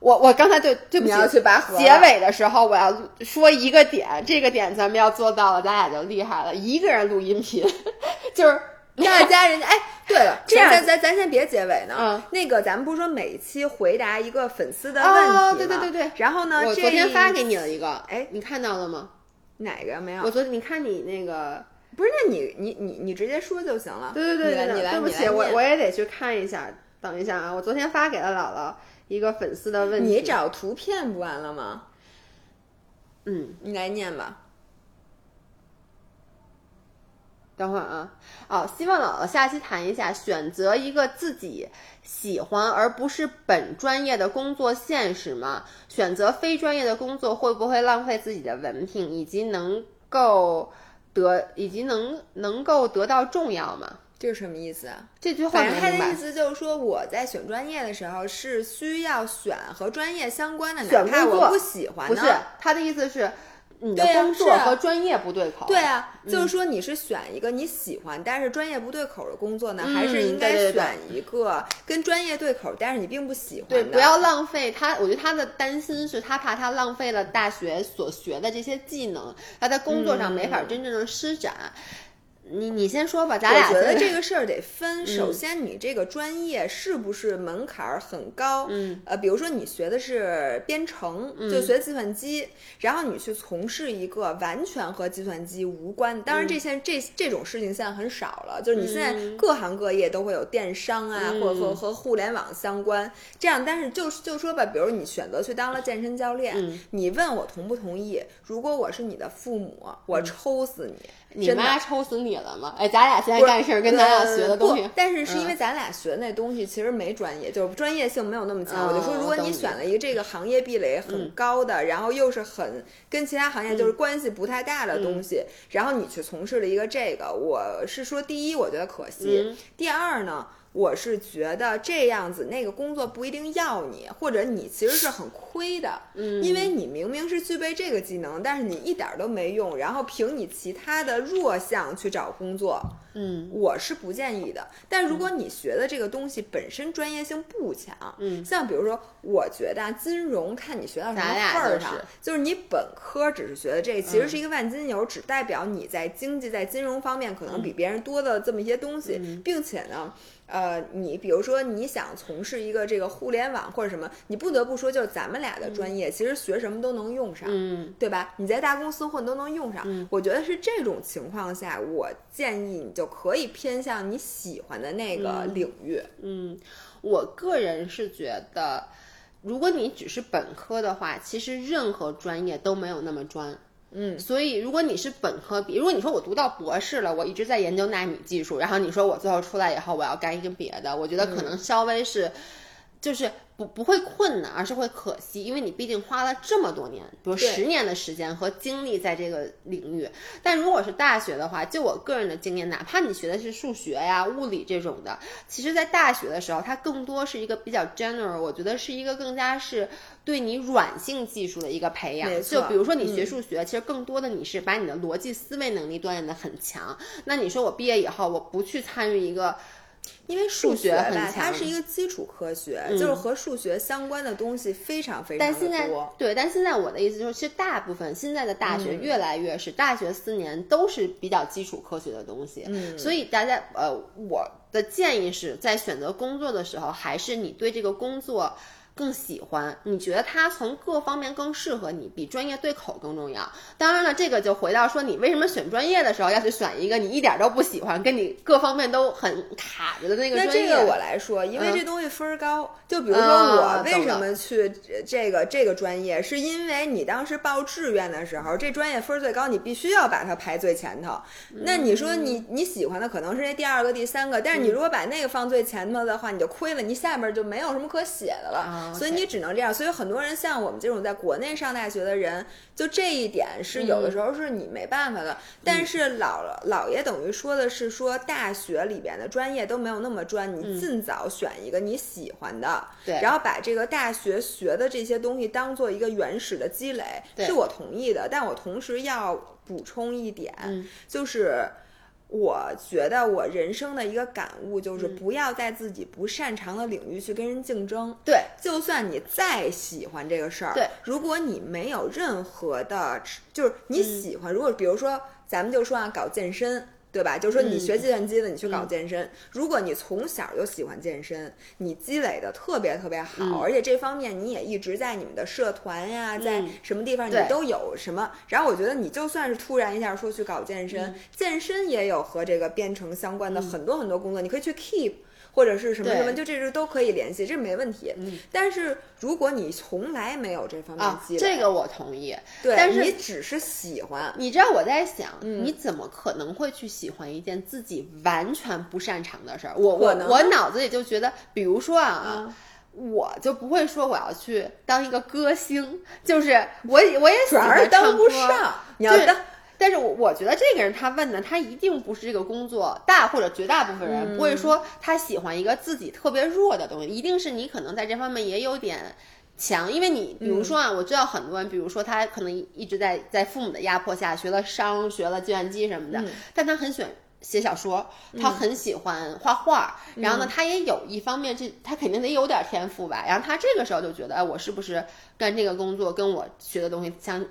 我我刚才对对不起，要去拔河。结尾的时候我要说一个点，这个点咱们要做到了，咱俩就厉害了。一个人录音频，就是大家人家哎，对了，这样咱咱咱先别结尾呢。嗯，那个咱们不是说每期回答一个粉丝的问题吗？对对对对。然后呢，我昨天发给你了一个，哎，你看到了吗？哪个没有？我昨天你看你那个。不是，那你你你你直接说就行了。对对对对，对不起，我我也得去看一下。等一下啊，我昨天发给了姥姥一个粉丝的问题。你找图片不完了吗？嗯，你来念吧。等会儿啊，哦，希望姥姥下期谈一下选择一个自己喜欢而不是本专业的工作现实吗？选择非专业的工作会不会浪费自己的文凭，以及能够。得以及能能够得到重要吗？这是什么意思啊？这句话反正他的意思就是说，我在选专业的时候是需要选和专业相关的，哪怕我不喜欢。不是他的意思是。你的工作和专业不对口。对啊，就是说你是选一个你喜欢但是专业不对口的工作呢，还是应该选一个跟专业对口但是你并不喜欢的？对，不要浪费他。我觉得他的担心是他怕他浪费了大学所学的这些技能，他在工作上没法真正的施展。你你先说吧，咱俩觉得这个事儿得分。首先，你这个专业是不是门槛儿很高？嗯，呃，比如说你学的是编程，就学计算机，然后你去从事一个完全和计算机无关。当然，这些这这种事情现在很少了。就是你现在各行各业都会有电商啊，或者和和互联网相关这样。但是就就说吧，比如你选择去当了健身教练，你问我同不同意？如果我是你的父母，我抽死你！你妈抽死你了吗？哎，咱俩现在干事儿跟咱俩学的东西，但是是因为咱俩学的那东西其实没专业，就是专业性没有那么强。我就说，如果你选了一个这个行业壁垒很高的，然后又是很跟其他行业就是关系不太大的东西，然后你去从事了一个这个，我是说，第一，我觉得可惜；第二呢。我是觉得这样子，那个工作不一定要你，或者你其实是很亏的，嗯，因为你明明是具备这个技能，但是你一点都没用，然后凭你其他的弱项去找工作，嗯，我是不建议的。但如果你学的这个东西本身专业性不强，嗯，像比如说，我觉得金融看你学到什么份儿上，就是。你本科只是学的这，其实是一个万金油，只代表你在经济在金融方面可能比别人多的这么一些东西，并且呢。呃，你比如说你想从事一个这个互联网或者什么，你不得不说，就是咱们俩的专业，其实学什么都能用上，嗯，对吧？你在大公司混都能用上。我觉得是这种情况下，我建议你就可以偏向你喜欢的那个领域。嗯，我个人是觉得，如果你只是本科的话，其实任何专业都没有那么专。嗯，所以如果你是本科，比如果你说我读到博士了，我一直在研究纳米技术，然后你说我最后出来以后我要干一个别的，我觉得可能稍微是，就是。不不会困难，而是会可惜，因为你毕竟花了这么多年，比如十年的时间和精力在这个领域。但如果是大学的话，就我个人的经验，哪怕你学的是数学呀、物理这种的，其实，在大学的时候，它更多是一个比较 general，我觉得是一个更加是对你软性技术的一个培养。就比如说你学数学，其实更多的你是把你的逻辑思维能力锻炼的很强。那你说我毕业以后，我不去参与一个。因为数学吧，它是一个基础科学，就是和数学相关的东西非常非常的多。对，但现在我的意思就是，其实大部分现在的大学越来越是大学四年都是比较基础科学的东西。嗯，所以大家呃，我的建议是在选择工作的时候，还是你对这个工作。更喜欢你觉得它从各方面更适合你，比专业对口更重要。当然了，这个就回到说你为什么选专业的时候要去选一个你一点都不喜欢，跟你各方面都很卡着的那个专业。那这个我来说，因为这东西分儿高。就比如说我为什么去这个这个专业，是因为你当时报志愿的时候，这专业分儿最高，你必须要把它排最前头。那你说你你喜欢的可能是那第二个、第三个，但是你如果把那个放最前头的话，你就亏了，你下边就没有什么可写的了。所以你只能这样，所以很多人像我们这种在国内上大学的人，就这一点是有的时候是你没办法的。但是老老爷等于说的是说，大学里边的专业都没有那么专，你尽早选一个你喜欢的，对，然后把这个大学学的这些东西当做一个原始的积累，是我同意的。但我同时要补充一点，就是。我觉得我人生的一个感悟就是，不要在自己不擅长的领域去跟人竞争。对，就算你再喜欢这个事儿，对，如果你没有任何的，就是你喜欢，如果比如说，咱们就说啊，搞健身。对吧？就是说，你学计算机的，你去搞健身。如果你从小就喜欢健身，你积累的特别特别好，而且这方面你也一直在你们的社团呀，在什么地方你都有什么。然后我觉得你就算是突然一下说去搞健身，健身也有和这个编程相关的很多很多工作，你可以去 keep。或者是什么什么，就这是都可以联系，这没问题。嗯，但是如果你从来没有这方面积累，这个我同意。对，但是你只是喜欢，你知道我在想，你怎么可能会去喜欢一件自己完全不擅长的事儿？我我我脑子里就觉得，比如说啊，我就不会说我要去当一个歌星，就是我我也反而当不上，你要当。但是我我觉得这个人他问的他一定不是这个工作大或者绝大部分人不会说他喜欢一个自己特别弱的东西，一定是你可能在这方面也有点强，因为你比如说啊，我知道很多人，比如说他可能一直在在父母的压迫下学了商，学了计算机什么的，但他很喜欢写小说，他很喜欢画画，然后呢，他也有一方面这他肯定得有点天赋吧，然后他这个时候就觉得，哎，我是不是干这个工作跟我学的东西相。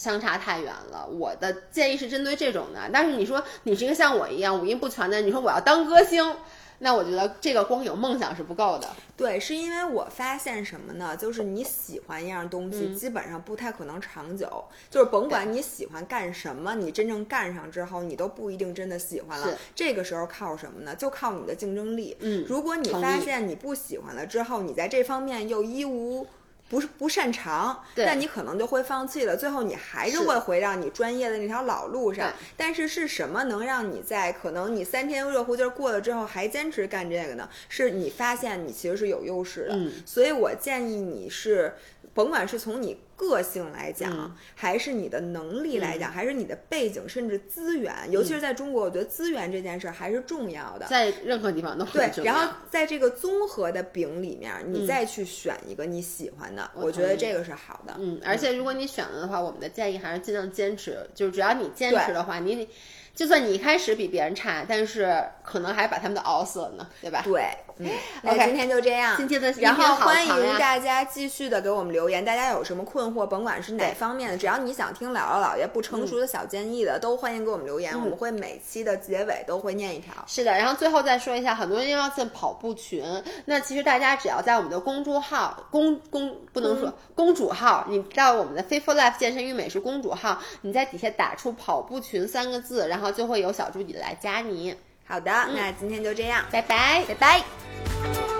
相差太远了。我的建议是针对这种的，但是你说你是一个像我一样五音不全的，你说我要当歌星。那我觉得这个光有梦想是不够的。对，是因为我发现什么呢？就是你喜欢一样东西，基本上不太可能长久。就是甭管你喜欢干什么，你真正干上之后，你都不一定真的喜欢了。这个时候靠什么呢？就靠你的竞争力。嗯，如果你发现你不喜欢了之后，你在这方面又一无。不是不擅长，那你可能就会放弃了。最后你还是会回到你专业的那条老路上。但是是什么能让你在可能你三天热乎劲儿过了之后还坚持干这个呢？是你发现你其实是有优势的。所以我建议你是。甭管是从你个性来讲，还是你的能力来讲，还是你的背景，甚至资源，尤其是在中国，我觉得资源这件事还是重要的。在任何地方都对。然后在这个综合的饼里面，你再去选一个你喜欢的，我觉得这个是好的。嗯，而且如果你选了的话，我们的建议还是尽量坚持，就是只要你坚持的话，你。就算你一开始比别人差，但是可能还把他们都熬死了呢，对吧？对，嗯，那今天就这样。今天的然后欢迎大家继续的给我们留言，大家有什么困惑，甭管是哪方面的，只要你想听姥姥姥爷不成熟的小建议的，都欢迎给我们留言，我们会每期的结尾都会念一条。是的，然后最后再说一下，很多人要进跑步群，那其实大家只要在我们的公众号公公不能说公主号，你到我们的 Fit for Life 健身与美食公主号，你在底下打出跑步群三个字，然后。就会有小助理来加你。好的，那今天就这样，拜拜，拜拜。